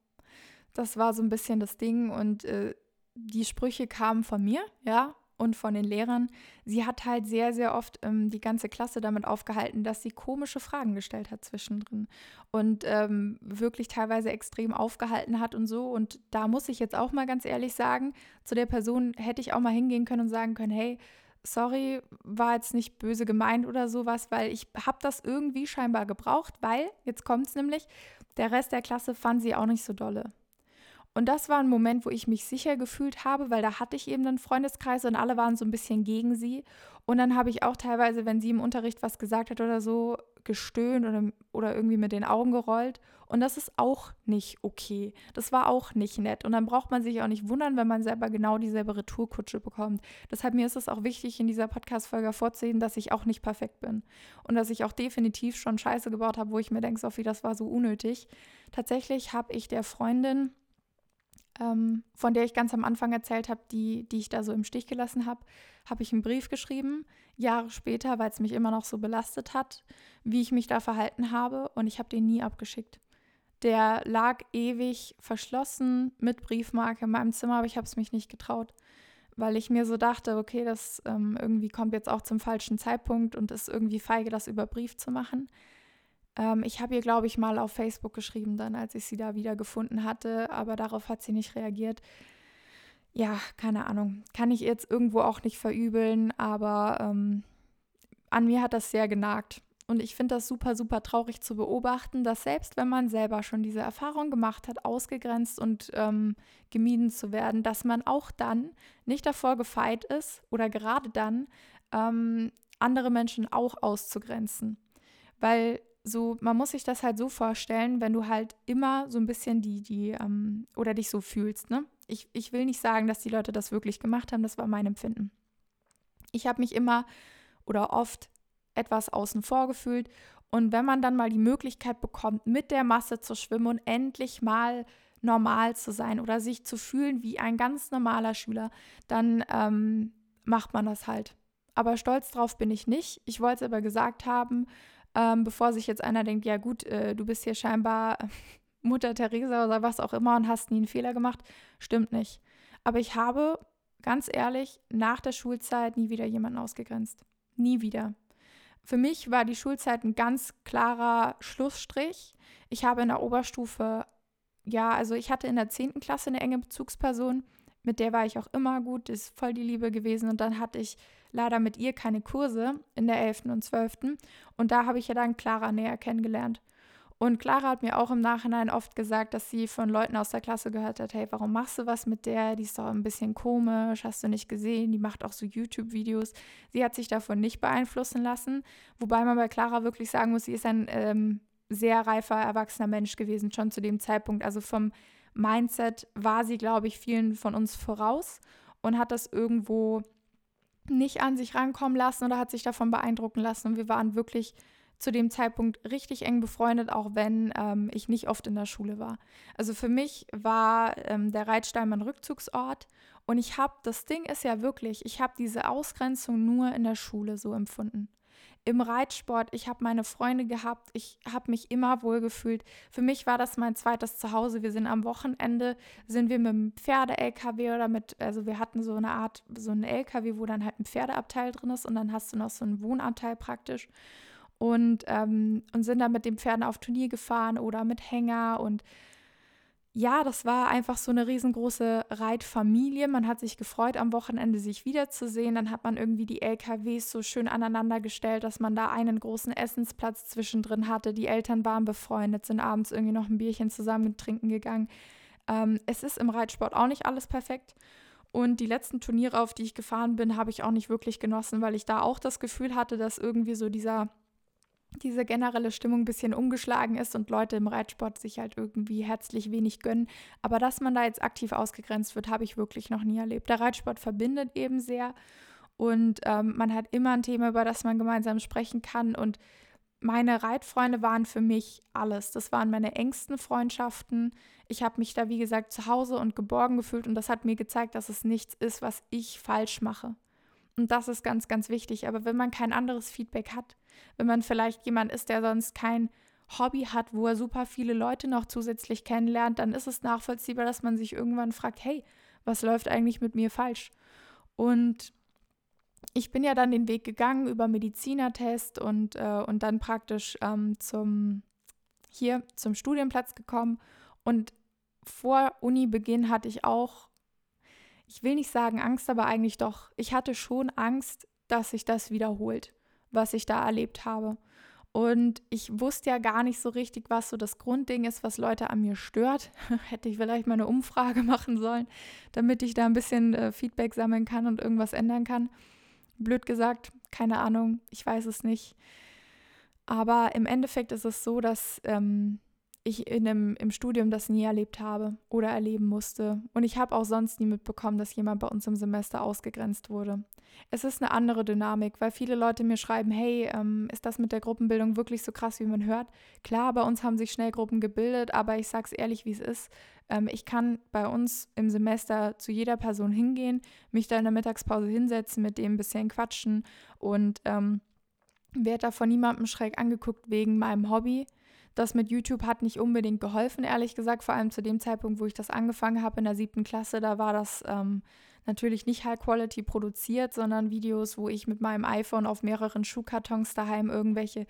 A: das war so ein bisschen das Ding und äh, die Sprüche kamen von mir, ja, und von den Lehrern. Sie hat halt sehr, sehr oft ähm, die ganze Klasse damit aufgehalten, dass sie komische Fragen gestellt hat zwischendrin und ähm, wirklich teilweise extrem aufgehalten hat und so. Und da muss ich jetzt auch mal ganz ehrlich sagen, zu der Person hätte ich auch mal hingehen können und sagen können, hey, sorry, war jetzt nicht böse gemeint oder sowas, weil ich habe das irgendwie scheinbar gebraucht, weil, jetzt kommt es nämlich, der Rest der Klasse fand sie auch nicht so dolle. Und das war ein Moment, wo ich mich sicher gefühlt habe, weil da hatte ich eben einen Freundeskreis und alle waren so ein bisschen gegen sie. Und dann habe ich auch teilweise, wenn sie im Unterricht was gesagt hat oder so, gestöhnt oder, oder irgendwie mit den Augen gerollt. Und das ist auch nicht okay. Das war auch nicht nett. Und dann braucht man sich auch nicht wundern, wenn man selber genau dieselbe Retourkutsche bekommt. Deshalb mir ist es auch wichtig, in dieser Podcast-Folge vorzusehen, dass ich auch nicht perfekt bin. Und dass ich auch definitiv schon Scheiße gebaut habe, wo ich mir denke, Sophie, das war so unnötig. Tatsächlich habe ich der Freundin ähm, von der ich ganz am Anfang erzählt habe, die, die ich da so im Stich gelassen habe, habe ich einen Brief geschrieben, Jahre später, weil es mich immer noch so belastet hat, wie ich mich da verhalten habe und ich habe den nie abgeschickt. Der lag ewig verschlossen mit Briefmarke in meinem Zimmer, aber ich habe es mich nicht getraut, weil ich mir so dachte, okay, das ähm, irgendwie kommt jetzt auch zum falschen Zeitpunkt und ist irgendwie feige, das über Brief zu machen. Ähm, ich habe ihr, glaube ich, mal auf Facebook geschrieben, dann, als ich sie da wieder gefunden hatte, aber darauf hat sie nicht reagiert. Ja, keine Ahnung. Kann ich jetzt irgendwo auch nicht verübeln, aber ähm, an mir hat das sehr genagt. Und ich finde das super, super traurig zu beobachten, dass selbst wenn man selber schon diese Erfahrung gemacht hat, ausgegrenzt und ähm, gemieden zu werden, dass man auch dann nicht davor gefeit ist oder gerade dann ähm, andere Menschen auch auszugrenzen. Weil so, man muss sich das halt so vorstellen, wenn du halt immer so ein bisschen die, die, ähm, oder dich so fühlst, ne? Ich, ich will nicht sagen, dass die Leute das wirklich gemacht haben, das war mein Empfinden. Ich habe mich immer oder oft etwas außen vor gefühlt. Und wenn man dann mal die Möglichkeit bekommt, mit der Masse zu schwimmen und endlich mal normal zu sein oder sich zu fühlen wie ein ganz normaler Schüler, dann ähm, macht man das halt. Aber stolz drauf bin ich nicht. Ich wollte es aber gesagt haben ähm, bevor sich jetzt einer denkt, ja gut, äh, du bist hier scheinbar Mutter Teresa oder was auch immer und hast nie einen Fehler gemacht. Stimmt nicht. Aber ich habe, ganz ehrlich, nach der Schulzeit nie wieder jemanden ausgegrenzt. Nie wieder. Für mich war die Schulzeit ein ganz klarer Schlussstrich. Ich habe in der Oberstufe, ja, also ich hatte in der 10. Klasse eine enge Bezugsperson, mit der war ich auch immer gut, ist voll die Liebe gewesen. Und dann hatte ich leider mit ihr keine Kurse in der 11. und 12. Und da habe ich ja dann Clara näher kennengelernt. Und Clara hat mir auch im Nachhinein oft gesagt, dass sie von Leuten aus der Klasse gehört hat, hey, warum machst du was mit der? Die ist doch ein bisschen komisch, hast du nicht gesehen? Die macht auch so YouTube-Videos. Sie hat sich davon nicht beeinflussen lassen, wobei man bei Clara wirklich sagen muss, sie ist ein ähm, sehr reifer, erwachsener Mensch gewesen, schon zu dem Zeitpunkt. Also vom Mindset war sie, glaube ich, vielen von uns voraus und hat das irgendwo nicht an sich rankommen lassen oder hat sich davon beeindrucken lassen. Und wir waren wirklich zu dem Zeitpunkt richtig eng befreundet, auch wenn ähm, ich nicht oft in der Schule war. Also für mich war ähm, der Reitstein mein Rückzugsort und ich habe, das Ding ist ja wirklich, ich habe diese Ausgrenzung nur in der Schule so empfunden. Im Reitsport, ich habe meine Freunde gehabt, ich habe mich immer wohl gefühlt. Für mich war das mein zweites Zuhause. Wir sind am Wochenende, sind wir mit einem Pferde-LKW oder mit, also wir hatten so eine Art, so einen LKW, wo dann halt ein Pferdeabteil drin ist und dann hast du noch so einen Wohnabteil praktisch und, ähm, und sind dann mit den Pferden auf Turnier gefahren oder mit Hänger und ja, das war einfach so eine riesengroße Reitfamilie. Man hat sich gefreut, am Wochenende sich wiederzusehen. Dann hat man irgendwie die LKWs so schön aneinander gestellt, dass man da einen großen Essensplatz zwischendrin hatte. Die Eltern waren befreundet, sind abends irgendwie noch ein Bierchen zusammen trinken gegangen. Ähm, es ist im Reitsport auch nicht alles perfekt. Und die letzten Turniere, auf die ich gefahren bin, habe ich auch nicht wirklich genossen, weil ich da auch das Gefühl hatte, dass irgendwie so dieser diese generelle Stimmung ein bisschen umgeschlagen ist und Leute im Reitsport sich halt irgendwie herzlich wenig gönnen. Aber dass man da jetzt aktiv ausgegrenzt wird, habe ich wirklich noch nie erlebt. Der Reitsport verbindet eben sehr und ähm, man hat immer ein Thema, über das man gemeinsam sprechen kann. Und meine Reitfreunde waren für mich alles. Das waren meine engsten Freundschaften. Ich habe mich da, wie gesagt, zu Hause und geborgen gefühlt und das hat mir gezeigt, dass es nichts ist, was ich falsch mache. Und das ist ganz, ganz wichtig. Aber wenn man kein anderes Feedback hat, wenn man vielleicht jemand ist, der sonst kein Hobby hat, wo er super viele Leute noch zusätzlich kennenlernt, dann ist es nachvollziehbar, dass man sich irgendwann fragt, hey, was läuft eigentlich mit mir falsch? Und ich bin ja dann den Weg gegangen über Medizinertest und, äh, und dann praktisch ähm, zum hier zum Studienplatz gekommen. Und vor Unibeginn hatte ich auch, ich will nicht sagen Angst, aber eigentlich doch, ich hatte schon Angst, dass sich das wiederholt was ich da erlebt habe. Und ich wusste ja gar nicht so richtig, was so das Grundding ist, was Leute an mir stört. Hätte ich vielleicht mal eine Umfrage machen sollen, damit ich da ein bisschen äh, Feedback sammeln kann und irgendwas ändern kann. Blöd gesagt, keine Ahnung, ich weiß es nicht. Aber im Endeffekt ist es so, dass ähm, ich in einem, im Studium das nie erlebt habe oder erleben musste. Und ich habe auch sonst nie mitbekommen, dass jemand bei uns im Semester ausgegrenzt wurde. Es ist eine andere Dynamik, weil viele Leute mir schreiben, hey, ähm, ist das mit der Gruppenbildung wirklich so krass, wie man hört? Klar, bei uns haben sich schnell Gruppen gebildet, aber ich sage es ehrlich, wie es ist. Ähm, ich kann bei uns im Semester zu jeder Person hingehen, mich da in der Mittagspause hinsetzen, mit dem ein bisschen quatschen und ähm, werde da von niemandem schräg angeguckt wegen meinem Hobby das mit YouTube hat nicht unbedingt geholfen, ehrlich gesagt. Vor allem zu dem Zeitpunkt, wo ich das angefangen habe in der siebten Klasse, da war das ähm, natürlich nicht High Quality produziert, sondern Videos, wo ich mit meinem iPhone auf mehreren Schuhkartons daheim irgendwelche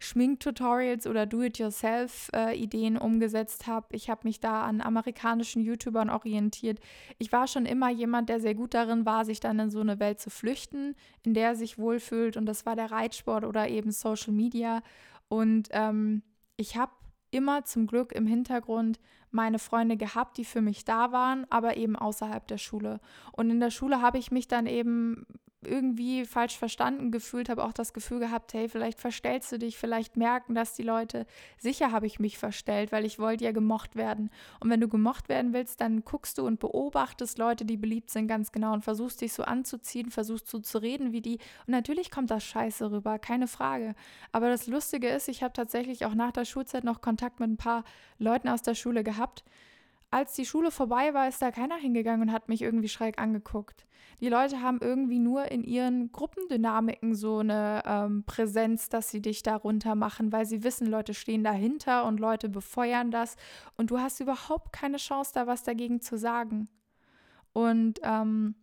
A: Schminktutorials oder Do-it-yourself-Ideen äh, umgesetzt habe. Ich habe mich da an amerikanischen YouTubern orientiert. Ich war schon immer jemand, der sehr gut darin war, sich dann in so eine Welt zu flüchten, in der er sich wohlfühlt. Und das war der Reitsport oder eben Social Media. Und ähm, ich habe immer zum Glück im Hintergrund meine Freunde gehabt, die für mich da waren, aber eben außerhalb der Schule. Und in der Schule habe ich mich dann eben irgendwie falsch verstanden gefühlt, habe auch das Gefühl gehabt, hey, vielleicht verstellst du dich, vielleicht merken das die Leute. Sicher habe ich mich verstellt, weil ich wollte ja gemocht werden. Und wenn du gemocht werden willst, dann guckst du und beobachtest Leute, die beliebt sind, ganz genau und versuchst dich so anzuziehen, versuchst so zu reden wie die. Und natürlich kommt das scheiße rüber, keine Frage. Aber das Lustige ist, ich habe tatsächlich auch nach der Schulzeit noch Kontakt mit ein paar Leuten aus der Schule gehabt, als die Schule vorbei war, ist da keiner hingegangen und hat mich irgendwie schräg angeguckt. Die Leute haben irgendwie nur in ihren Gruppendynamiken so eine ähm, Präsenz, dass sie dich darunter machen, weil sie wissen, Leute stehen dahinter und Leute befeuern das und du hast überhaupt keine Chance, da was dagegen zu sagen. Und ähm,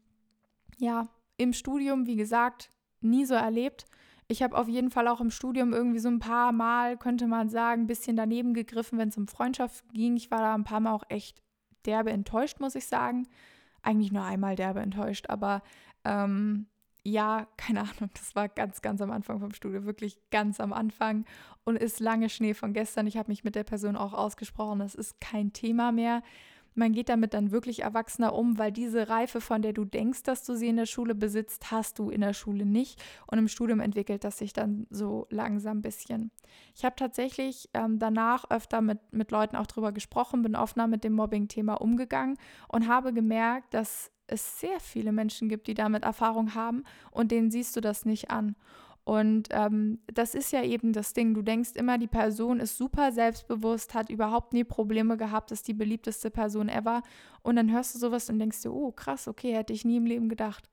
A: ja, im Studium, wie gesagt, nie so erlebt. Ich habe auf jeden Fall auch im Studium irgendwie so ein paar Mal, könnte man sagen, ein bisschen daneben gegriffen, wenn es um Freundschaft ging. Ich war da ein paar Mal auch echt derbe enttäuscht, muss ich sagen. eigentlich nur einmal derbe enttäuscht, aber ähm, ja, keine Ahnung, das war ganz, ganz am Anfang vom Studio, wirklich ganz am Anfang und ist lange Schnee von gestern. Ich habe mich mit der Person auch ausgesprochen, das ist kein Thema mehr man geht damit dann wirklich erwachsener um, weil diese Reife, von der du denkst, dass du sie in der Schule besitzt, hast du in der Schule nicht. Und im Studium entwickelt das sich dann so langsam ein bisschen. Ich habe tatsächlich ähm, danach öfter mit, mit Leuten auch drüber gesprochen, bin offener mit dem Mobbing-Thema umgegangen und habe gemerkt, dass es sehr viele Menschen gibt, die damit Erfahrung haben und denen siehst du das nicht an. Und ähm, das ist ja eben das Ding. Du denkst immer, die Person ist super selbstbewusst, hat überhaupt nie Probleme gehabt, ist die beliebteste Person ever. Und dann hörst du sowas und denkst dir, oh krass, okay, hätte ich nie im Leben gedacht.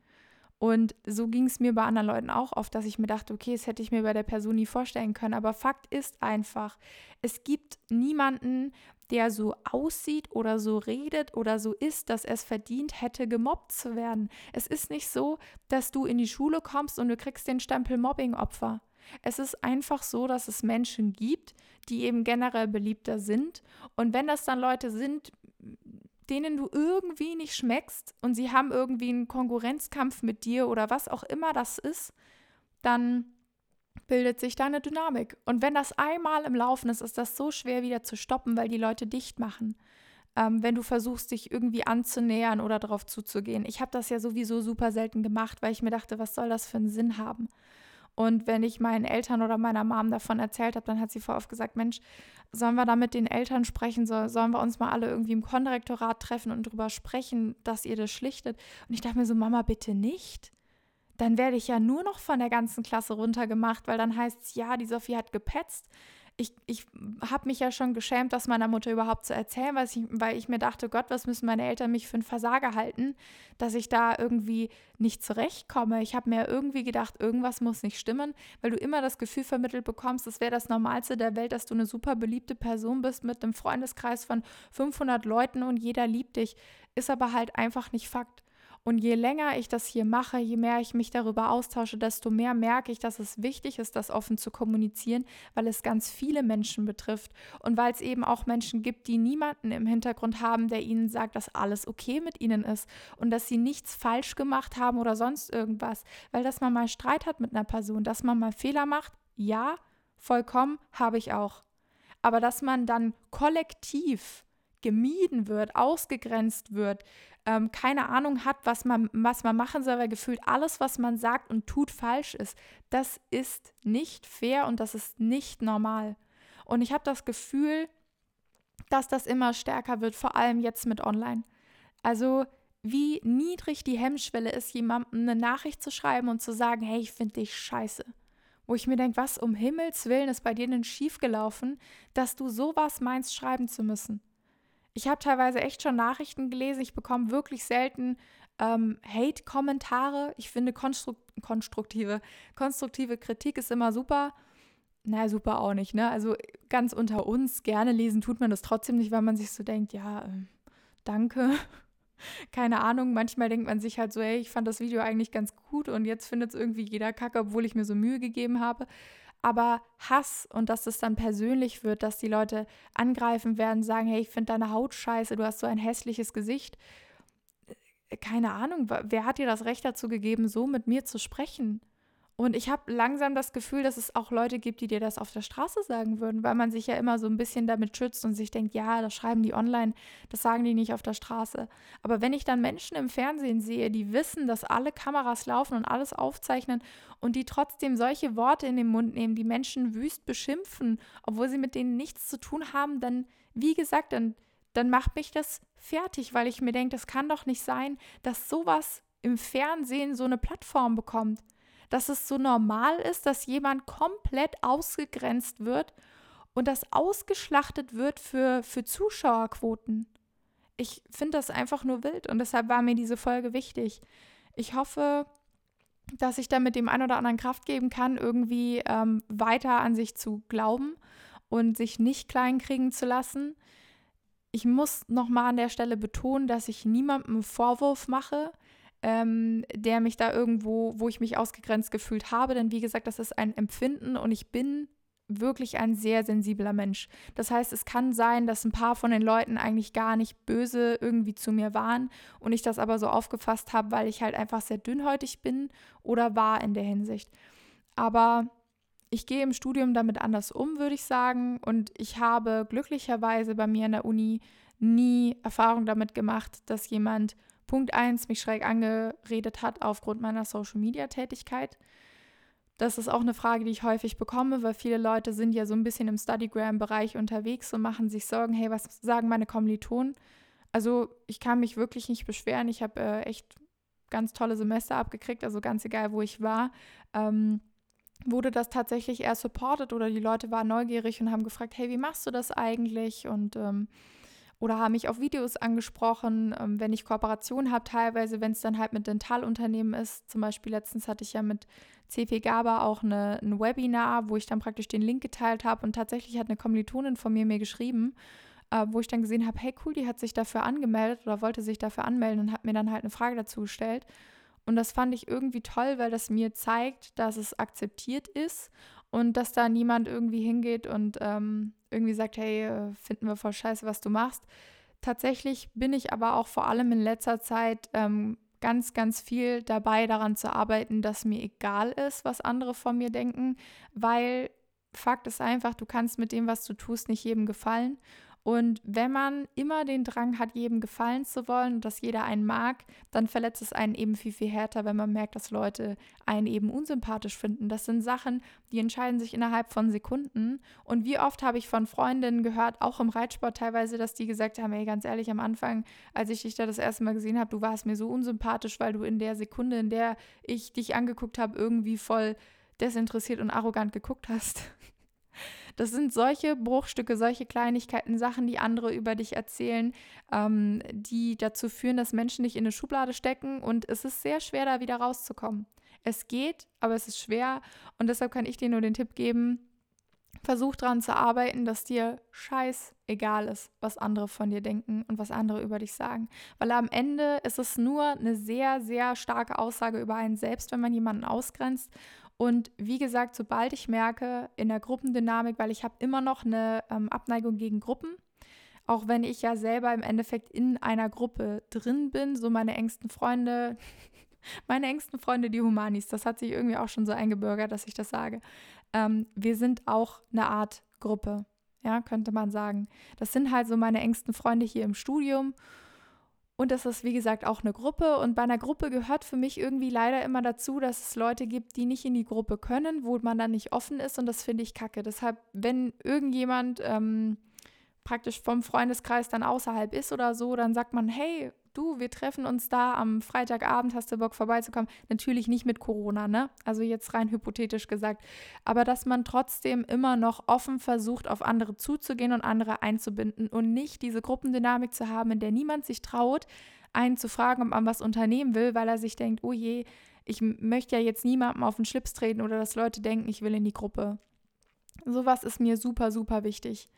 A: Und so ging es mir bei anderen Leuten auch oft, dass ich mir dachte, okay, das hätte ich mir bei der Person nie vorstellen können. Aber Fakt ist einfach, es gibt niemanden, der so aussieht oder so redet oder so ist, dass es verdient hätte, gemobbt zu werden. Es ist nicht so, dass du in die Schule kommst und du kriegst den Stempel Mobbing-Opfer. Es ist einfach so, dass es Menschen gibt, die eben generell beliebter sind. Und wenn das dann Leute sind, denen du irgendwie nicht schmeckst und sie haben irgendwie einen Konkurrenzkampf mit dir oder was auch immer das ist, dann bildet sich da eine Dynamik. Und wenn das einmal im Laufen ist, ist das so schwer wieder zu stoppen, weil die Leute dicht machen. Ähm, wenn du versuchst, dich irgendwie anzunähern oder darauf zuzugehen. Ich habe das ja sowieso super selten gemacht, weil ich mir dachte, was soll das für einen Sinn haben? Und wenn ich meinen Eltern oder meiner Mom davon erzählt habe, dann hat sie vorauf gesagt, Mensch, sollen wir da mit den Eltern sprechen? sollen wir uns mal alle irgendwie im Kondirektorat treffen und darüber sprechen, dass ihr das schlichtet? Und ich dachte mir so, Mama, bitte nicht dann werde ich ja nur noch von der ganzen Klasse runtergemacht, weil dann heißt es, ja, die Sophie hat gepetzt. Ich, ich habe mich ja schon geschämt, das meiner Mutter überhaupt zu erzählen, weil ich, weil ich mir dachte, Gott, was müssen meine Eltern mich für einen Versager halten, dass ich da irgendwie nicht zurechtkomme. Ich habe mir irgendwie gedacht, irgendwas muss nicht stimmen, weil du immer das Gefühl vermittelt bekommst, es wäre das Normalste der Welt, dass du eine super beliebte Person bist mit einem Freundeskreis von 500 Leuten und jeder liebt dich. Ist aber halt einfach nicht Fakt. Und je länger ich das hier mache, je mehr ich mich darüber austausche, desto mehr merke ich, dass es wichtig ist, das offen zu kommunizieren, weil es ganz viele Menschen betrifft und weil es eben auch Menschen gibt, die niemanden im Hintergrund haben, der ihnen sagt, dass alles okay mit ihnen ist und dass sie nichts falsch gemacht haben oder sonst irgendwas. Weil dass man mal Streit hat mit einer Person, dass man mal Fehler macht, ja, vollkommen habe ich auch. Aber dass man dann kollektiv gemieden wird, ausgegrenzt wird, ähm, keine Ahnung hat, was man, was man machen soll, weil gefühlt alles, was man sagt und tut, falsch ist. Das ist nicht fair und das ist nicht normal. Und ich habe das Gefühl, dass das immer stärker wird, vor allem jetzt mit Online. Also wie niedrig die Hemmschwelle ist, jemandem eine Nachricht zu schreiben und zu sagen, hey, ich finde dich scheiße. Wo ich mir denke, was um Himmels Willen ist bei dir denn schiefgelaufen, dass du sowas meinst, schreiben zu müssen. Ich habe teilweise echt schon Nachrichten gelesen. Ich bekomme wirklich selten ähm, Hate-Kommentare. Ich finde konstruk konstruktive, konstruktive Kritik ist immer super. Naja, super auch nicht, ne? Also ganz unter uns, gerne lesen tut man das trotzdem nicht, weil man sich so denkt, ja, äh, danke. Keine Ahnung, manchmal denkt man sich halt so, hey, ich fand das Video eigentlich ganz gut und jetzt findet es irgendwie jeder kacke, obwohl ich mir so Mühe gegeben habe. Aber Hass und dass es dann persönlich wird, dass die Leute angreifen werden, sagen, hey, ich finde deine Haut scheiße, du hast so ein hässliches Gesicht. Äh, keine Ahnung, wer hat dir das Recht dazu gegeben, so mit mir zu sprechen? Und ich habe langsam das Gefühl, dass es auch Leute gibt, die dir das auf der Straße sagen würden, weil man sich ja immer so ein bisschen damit schützt und sich denkt, ja, das schreiben die online, das sagen die nicht auf der Straße. Aber wenn ich dann Menschen im Fernsehen sehe, die wissen, dass alle Kameras laufen und alles aufzeichnen und die trotzdem solche Worte in den Mund nehmen, die Menschen wüst beschimpfen, obwohl sie mit denen nichts zu tun haben, dann, wie gesagt, dann, dann macht mich das fertig, weil ich mir denke, das kann doch nicht sein, dass sowas im Fernsehen so eine Plattform bekommt dass es so normal ist, dass jemand komplett ausgegrenzt wird und das ausgeschlachtet wird für, für Zuschauerquoten. Ich finde das einfach nur wild und deshalb war mir diese Folge wichtig. Ich hoffe, dass ich damit dem einen oder anderen Kraft geben kann, irgendwie ähm, weiter an sich zu glauben und sich nicht kleinkriegen zu lassen. Ich muss nochmal an der Stelle betonen, dass ich niemandem einen Vorwurf mache ähm, der mich da irgendwo, wo ich mich ausgegrenzt gefühlt habe. Denn wie gesagt, das ist ein Empfinden und ich bin wirklich ein sehr sensibler Mensch. Das heißt, es kann sein, dass ein paar von den Leuten eigentlich gar nicht böse irgendwie zu mir waren und ich das aber so aufgefasst habe, weil ich halt einfach sehr dünnhäutig bin oder war in der Hinsicht. Aber ich gehe im Studium damit anders um, würde ich sagen. Und ich habe glücklicherweise bei mir in der Uni nie Erfahrung damit gemacht, dass jemand Punkt 1 mich schräg angeredet hat aufgrund meiner Social-Media-Tätigkeit. Das ist auch eine Frage, die ich häufig bekomme, weil viele Leute sind ja so ein bisschen im Studygram-Bereich unterwegs und machen sich Sorgen, hey, was sagen meine Kommilitonen? Also ich kann mich wirklich nicht beschweren. Ich habe äh, echt ganz tolle Semester abgekriegt, also ganz egal, wo ich war. Ähm, wurde das tatsächlich eher supported oder die Leute waren neugierig und haben gefragt, hey, wie machst du das eigentlich? Und ähm, oder haben mich auf Videos angesprochen, ähm, wenn ich Kooperationen habe, teilweise, wenn es dann halt mit Dentalunternehmen ist. Zum Beispiel letztens hatte ich ja mit CP Gaba auch eine, ein Webinar, wo ich dann praktisch den Link geteilt habe und tatsächlich hat eine Kommilitonin von mir mir geschrieben, äh, wo ich dann gesehen habe, hey cool, die hat sich dafür angemeldet oder wollte sich dafür anmelden und hat mir dann halt eine Frage dazu gestellt. Und das fand ich irgendwie toll, weil das mir zeigt, dass es akzeptiert ist und dass da niemand irgendwie hingeht und ähm, irgendwie sagt, hey, äh, finden wir voll scheiße, was du machst. Tatsächlich bin ich aber auch vor allem in letzter Zeit ähm, ganz, ganz viel dabei, daran zu arbeiten, dass mir egal ist, was andere von mir denken, weil Fakt ist einfach, du kannst mit dem, was du tust, nicht jedem gefallen. Und wenn man immer den Drang hat, jedem gefallen zu wollen und dass jeder einen mag, dann verletzt es einen eben viel, viel härter, wenn man merkt, dass Leute einen eben unsympathisch finden. Das sind Sachen, die entscheiden sich innerhalb von Sekunden. Und wie oft habe ich von Freundinnen gehört, auch im Reitsport teilweise, dass die gesagt haben, ey, ganz ehrlich, am Anfang, als ich dich da das erste Mal gesehen habe, du warst mir so unsympathisch, weil du in der Sekunde, in der ich dich angeguckt habe, irgendwie voll desinteressiert und arrogant geguckt hast. Das sind solche Bruchstücke, solche Kleinigkeiten, Sachen, die andere über dich erzählen, ähm, die dazu führen, dass Menschen dich in eine Schublade stecken und es ist sehr schwer, da wieder rauszukommen. Es geht, aber es ist schwer und deshalb kann ich dir nur den Tipp geben, Versuch daran zu arbeiten, dass dir scheiß egal ist, was andere von dir denken und was andere über dich sagen. Weil am Ende ist es nur eine sehr, sehr starke Aussage über einen selbst, wenn man jemanden ausgrenzt. Und wie gesagt, sobald ich merke in der Gruppendynamik, weil ich habe immer noch eine ähm, Abneigung gegen Gruppen, auch wenn ich ja selber im Endeffekt in einer Gruppe drin bin, so meine engsten Freunde, meine engsten Freunde, die Humanis, das hat sich irgendwie auch schon so eingebürgert, dass ich das sage. Ähm, wir sind auch eine Art Gruppe, ja, könnte man sagen. Das sind halt so meine engsten Freunde hier im Studium und das ist, wie gesagt, auch eine Gruppe. Und bei einer Gruppe gehört für mich irgendwie leider immer dazu, dass es Leute gibt, die nicht in die Gruppe können, wo man dann nicht offen ist. Und das finde ich kacke. Deshalb, wenn irgendjemand ähm, praktisch vom Freundeskreis dann außerhalb ist oder so, dann sagt man, hey, du, wir treffen uns da am Freitagabend, hast du Bock vorbeizukommen? Natürlich nicht mit Corona, ne? Also jetzt rein hypothetisch gesagt. Aber dass man trotzdem immer noch offen versucht, auf andere zuzugehen und andere einzubinden und nicht diese Gruppendynamik zu haben, in der niemand sich traut, einen zu fragen, ob man was unternehmen will, weil er sich denkt, oh je, ich möchte ja jetzt niemandem auf den Schlips treten oder dass Leute denken, ich will in die Gruppe. Sowas ist mir super, super wichtig.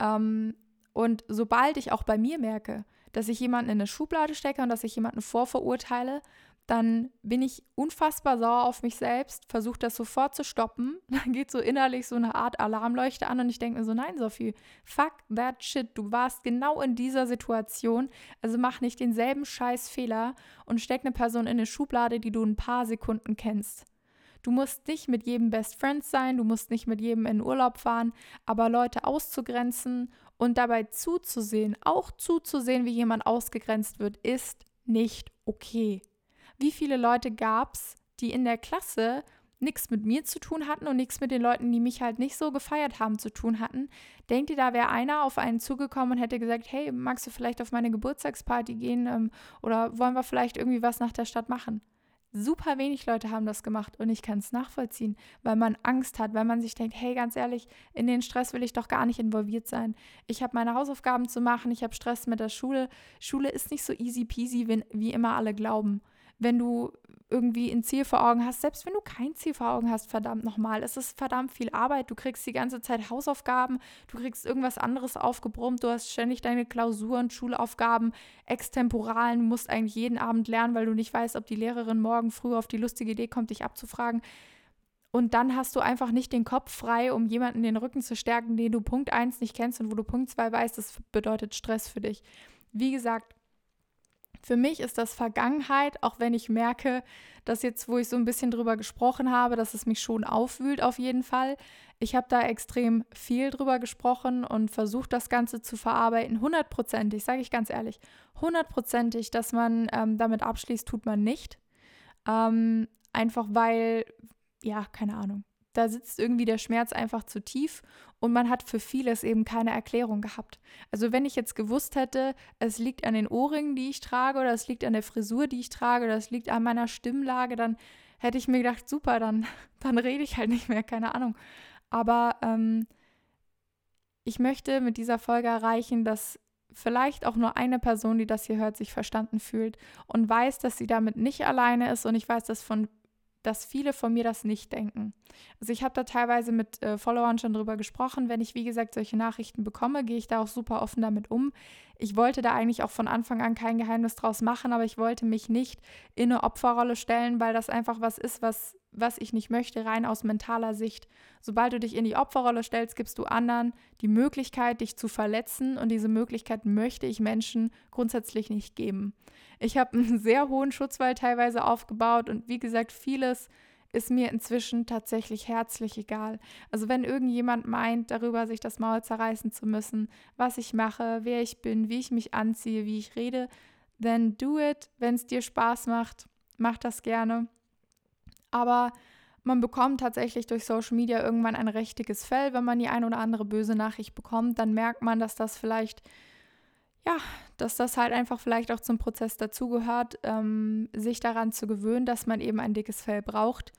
A: Ähm, und sobald ich auch bei mir merke, dass ich jemanden in eine Schublade stecke und dass ich jemanden vorverurteile, dann bin ich unfassbar sauer auf mich selbst, versuche das sofort zu stoppen. Dann geht so innerlich so eine Art Alarmleuchte an und ich denke mir so, nein, Sophie, fuck that shit. Du warst genau in dieser Situation. Also mach nicht denselben scheiß Fehler und steck eine Person in eine Schublade, die du ein paar Sekunden kennst. Du musst nicht mit jedem Best Friends sein, du musst nicht mit jedem in Urlaub fahren, aber Leute auszugrenzen und dabei zuzusehen, auch zuzusehen, wie jemand ausgegrenzt wird, ist nicht okay. Wie viele Leute gab es, die in der Klasse nichts mit mir zu tun hatten und nichts mit den Leuten, die mich halt nicht so gefeiert haben, zu tun hatten. Denkt ihr, da wäre einer auf einen zugekommen und hätte gesagt, hey, magst du vielleicht auf meine Geburtstagsparty gehen ähm, oder wollen wir vielleicht irgendwie was nach der Stadt machen? Super wenig Leute haben das gemacht und ich kann es nachvollziehen, weil man Angst hat, weil man sich denkt, hey, ganz ehrlich, in den Stress will ich doch gar nicht involviert sein. Ich habe meine Hausaufgaben zu machen, ich habe Stress mit der Schule. Schule ist nicht so easy peasy, wie immer alle glauben wenn du irgendwie ein Ziel vor Augen hast, selbst wenn du kein Ziel vor Augen hast, verdammt nochmal, es ist verdammt viel Arbeit. Du kriegst die ganze Zeit Hausaufgaben, du kriegst irgendwas anderes aufgebrummt, du hast ständig deine Klausuren, Schulaufgaben, Extemporalen, musst eigentlich jeden Abend lernen, weil du nicht weißt, ob die Lehrerin morgen früh auf die lustige Idee kommt, dich abzufragen. Und dann hast du einfach nicht den Kopf frei, um jemanden den Rücken zu stärken, den du Punkt 1 nicht kennst und wo du Punkt 2 weißt, das bedeutet Stress für dich. Wie gesagt, für mich ist das Vergangenheit, auch wenn ich merke, dass jetzt, wo ich so ein bisschen drüber gesprochen habe, dass es mich schon aufwühlt auf jeden Fall. Ich habe da extrem viel drüber gesprochen und versucht, das Ganze zu verarbeiten. Hundertprozentig, sage ich ganz ehrlich, hundertprozentig, dass man ähm, damit abschließt, tut man nicht. Ähm, einfach weil, ja, keine Ahnung. Da sitzt irgendwie der Schmerz einfach zu tief und man hat für vieles eben keine Erklärung gehabt. Also wenn ich jetzt gewusst hätte, es liegt an den Ohrringen, die ich trage, oder es liegt an der Frisur, die ich trage, oder es liegt an meiner Stimmlage, dann hätte ich mir gedacht, super, dann, dann rede ich halt nicht mehr, keine Ahnung. Aber ähm, ich möchte mit dieser Folge erreichen, dass vielleicht auch nur eine Person, die das hier hört, sich verstanden fühlt und weiß, dass sie damit nicht alleine ist. Und ich weiß, dass von dass viele von mir das nicht denken. Also ich habe da teilweise mit äh, Followern schon drüber gesprochen. Wenn ich, wie gesagt, solche Nachrichten bekomme, gehe ich da auch super offen damit um. Ich wollte da eigentlich auch von Anfang an kein Geheimnis draus machen, aber ich wollte mich nicht in eine Opferrolle stellen, weil das einfach was ist, was was ich nicht möchte, rein aus mentaler Sicht. Sobald du dich in die Opferrolle stellst, gibst du anderen die Möglichkeit, dich zu verletzen und diese Möglichkeit möchte ich Menschen grundsätzlich nicht geben. Ich habe einen sehr hohen Schutzwall teilweise aufgebaut und wie gesagt, vieles ist mir inzwischen tatsächlich herzlich egal. Also wenn irgendjemand meint, darüber sich das Maul zerreißen zu müssen, was ich mache, wer ich bin, wie ich mich anziehe, wie ich rede, then do it. Wenn es dir Spaß macht, mach das gerne. Aber man bekommt tatsächlich durch Social Media irgendwann ein richtiges Fell. Wenn man die ein oder andere böse Nachricht bekommt, dann merkt man, dass das vielleicht, ja, dass das halt einfach vielleicht auch zum Prozess dazugehört, ähm, sich daran zu gewöhnen, dass man eben ein dickes Fell braucht.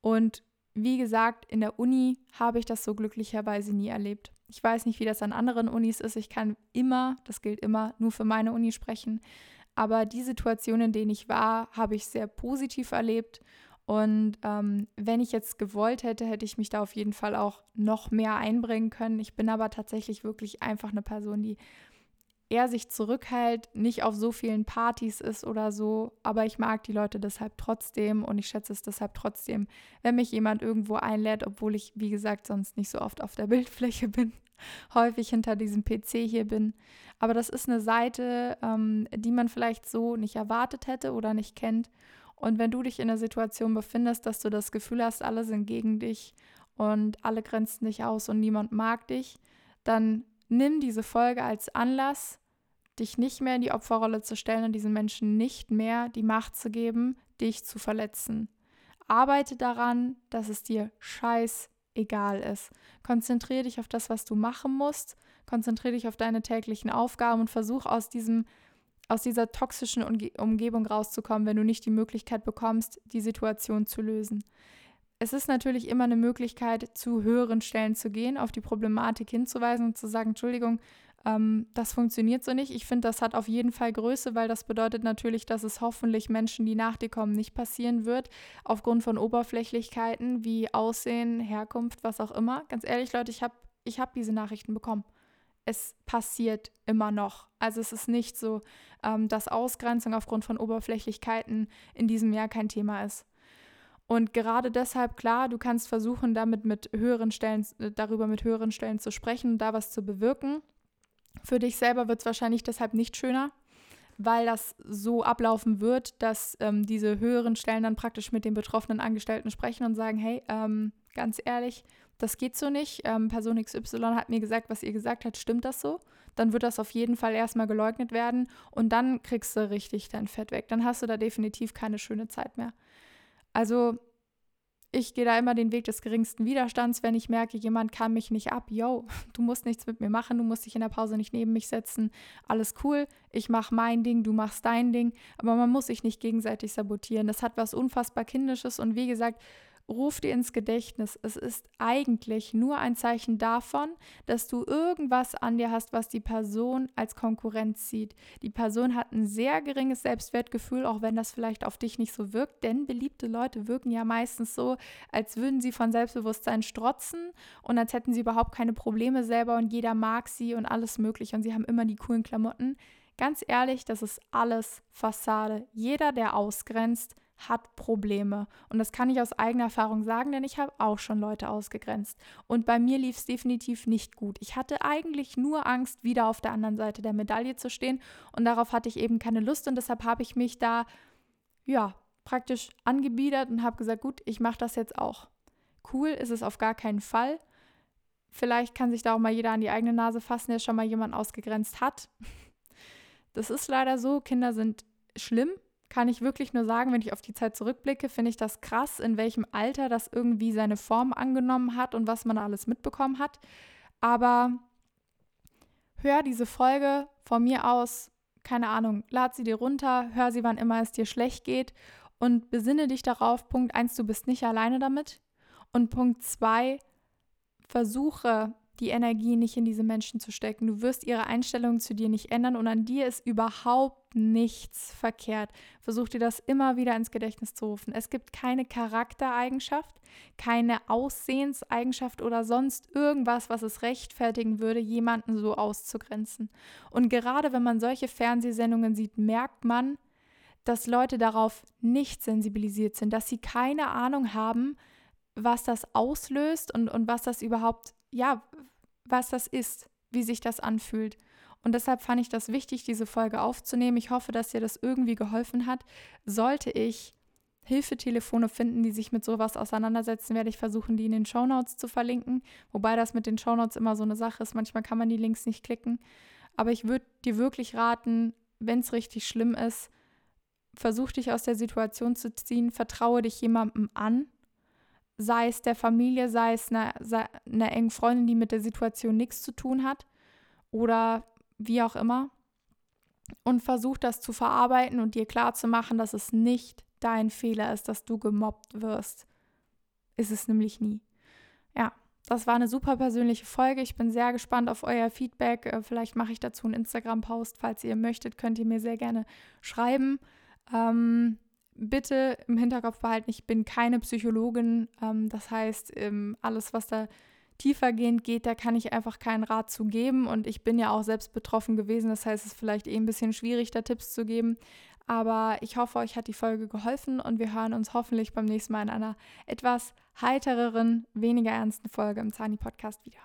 A: Und wie gesagt, in der Uni habe ich das so glücklicherweise nie erlebt. Ich weiß nicht, wie das an anderen Unis ist. Ich kann immer, das gilt immer, nur für meine Uni sprechen. Aber die Situation, in denen ich war, habe ich sehr positiv erlebt und ähm, wenn ich jetzt gewollt hätte, hätte ich mich da auf jeden Fall auch noch mehr einbringen können. Ich bin aber tatsächlich wirklich einfach eine Person, die eher sich zurückhält, nicht auf so vielen Partys ist oder so, aber ich mag die Leute deshalb trotzdem und ich schätze es deshalb trotzdem, wenn mich jemand irgendwo einlädt, obwohl ich, wie gesagt, sonst nicht so oft auf der Bildfläche bin, häufig hinter diesem PC hier bin. Aber das ist eine Seite, ähm, die man vielleicht so nicht erwartet hätte oder nicht kennt. Und wenn du dich in einer Situation befindest, dass du das Gefühl hast, alle sind gegen dich und alle grenzen dich aus und niemand mag dich, dann nimm diese Folge als Anlass, dich nicht mehr in die Opferrolle zu stellen und diesen Menschen nicht mehr die Macht zu geben, dich zu verletzen. Arbeite daran, dass es dir scheißegal ist. Konzentriere dich auf das, was du machen musst. Konzentriere dich auf deine täglichen Aufgaben und versuch aus diesem aus dieser toxischen Umgebung rauszukommen, wenn du nicht die Möglichkeit bekommst, die Situation zu lösen. Es ist natürlich immer eine Möglichkeit, zu höheren Stellen zu gehen, auf die Problematik hinzuweisen und zu sagen, Entschuldigung, ähm, das funktioniert so nicht. Ich finde, das hat auf jeden Fall Größe, weil das bedeutet natürlich, dass es hoffentlich Menschen, die nach dir kommen, nicht passieren wird, aufgrund von Oberflächlichkeiten wie Aussehen, Herkunft, was auch immer. Ganz ehrlich, Leute, ich habe ich hab diese Nachrichten bekommen es passiert immer noch. Also es ist nicht so, ähm, dass Ausgrenzung aufgrund von Oberflächlichkeiten in diesem Jahr kein Thema ist. Und gerade deshalb, klar, du kannst versuchen, damit mit höheren Stellen, äh, darüber mit höheren Stellen zu sprechen und da was zu bewirken. Für dich selber wird es wahrscheinlich deshalb nicht schöner, weil das so ablaufen wird, dass ähm, diese höheren Stellen dann praktisch mit den betroffenen Angestellten sprechen und sagen, hey, ähm, ganz ehrlich, das geht so nicht. Ähm, Person XY hat mir gesagt, was ihr gesagt hat, stimmt das so? Dann wird das auf jeden Fall erstmal geleugnet werden und dann kriegst du richtig dein Fett weg. Dann hast du da definitiv keine schöne Zeit mehr. Also ich gehe da immer den Weg des geringsten Widerstands, wenn ich merke, jemand kann mich nicht ab. Yo, du musst nichts mit mir machen, du musst dich in der Pause nicht neben mich setzen. Alles cool, ich mache mein Ding, du machst dein Ding. Aber man muss sich nicht gegenseitig sabotieren. Das hat was unfassbar Kindisches und wie gesagt, ruf dir ins Gedächtnis, es ist eigentlich nur ein Zeichen davon, dass du irgendwas an dir hast, was die Person als Konkurrenz sieht. Die Person hat ein sehr geringes Selbstwertgefühl, auch wenn das vielleicht auf dich nicht so wirkt, denn beliebte Leute wirken ja meistens so, als würden sie von Selbstbewusstsein strotzen und als hätten sie überhaupt keine Probleme selber und jeder mag sie und alles mögliche und sie haben immer die coolen Klamotten. Ganz ehrlich, das ist alles Fassade. Jeder, der ausgrenzt, hat Probleme. Und das kann ich aus eigener Erfahrung sagen, denn ich habe auch schon Leute ausgegrenzt. Und bei mir lief es definitiv nicht gut. Ich hatte eigentlich nur Angst, wieder auf der anderen Seite der Medaille zu stehen. Und darauf hatte ich eben keine Lust. Und deshalb habe ich mich da, ja, praktisch angebiedert und habe gesagt, gut, ich mache das jetzt auch. Cool ist es auf gar keinen Fall. Vielleicht kann sich da auch mal jeder an die eigene Nase fassen, der schon mal jemanden ausgegrenzt hat. Das ist leider so. Kinder sind schlimm, kann ich wirklich nur sagen, wenn ich auf die Zeit zurückblicke, finde ich das krass, in welchem Alter das irgendwie seine Form angenommen hat und was man alles mitbekommen hat. Aber hör diese Folge von mir aus, keine Ahnung, lad sie dir runter, hör sie, wann immer es dir schlecht geht und besinne dich darauf, Punkt 1, du bist nicht alleine damit. Und Punkt 2, versuche die Energie nicht in diese Menschen zu stecken. Du wirst ihre Einstellung zu dir nicht ändern und an dir ist überhaupt nichts verkehrt. Versuch dir das immer wieder ins Gedächtnis zu rufen. Es gibt keine Charaktereigenschaft, keine Aussehenseigenschaft oder sonst irgendwas, was es rechtfertigen würde, jemanden so auszugrenzen. Und gerade wenn man solche Fernsehsendungen sieht, merkt man, dass Leute darauf nicht sensibilisiert sind, dass sie keine Ahnung haben, was das auslöst und, und was das überhaupt ja, was das ist, wie sich das anfühlt. Und deshalb fand ich das wichtig, diese Folge aufzunehmen. Ich hoffe, dass dir das irgendwie geholfen hat. Sollte ich Hilfetelefone finden, die sich mit sowas auseinandersetzen, werde ich versuchen, die in den Shownotes zu verlinken. Wobei das mit den Shownotes immer so eine Sache ist. Manchmal kann man die Links nicht klicken. Aber ich würde dir wirklich raten, wenn es richtig schlimm ist, versuch dich aus der Situation zu ziehen, vertraue dich jemandem an, sei es der Familie, sei es einer, einer engen Freundin, die mit der Situation nichts zu tun hat oder wie auch immer. Und versuch das zu verarbeiten und dir klarzumachen, dass es nicht dein Fehler ist, dass du gemobbt wirst. Ist es nämlich nie. Ja, das war eine super persönliche Folge. Ich bin sehr gespannt auf euer Feedback. Äh, vielleicht mache ich dazu einen Instagram-Post. Falls ihr möchtet, könnt ihr mir sehr gerne schreiben. Ähm, bitte im Hinterkopf behalten, ich bin keine Psychologin. Ähm, das heißt, ähm, alles, was da tiefergehend geht, da kann ich einfach keinen Rat zu geben. Und ich bin ja auch selbst betroffen gewesen. Das heißt, es ist vielleicht eh ein bisschen schwierig, da Tipps zu geben. Aber ich hoffe, euch hat die Folge geholfen und wir hören uns hoffentlich beim nächsten Mal in einer etwas heitereren, weniger ernsten Folge im Zani-Podcast wieder.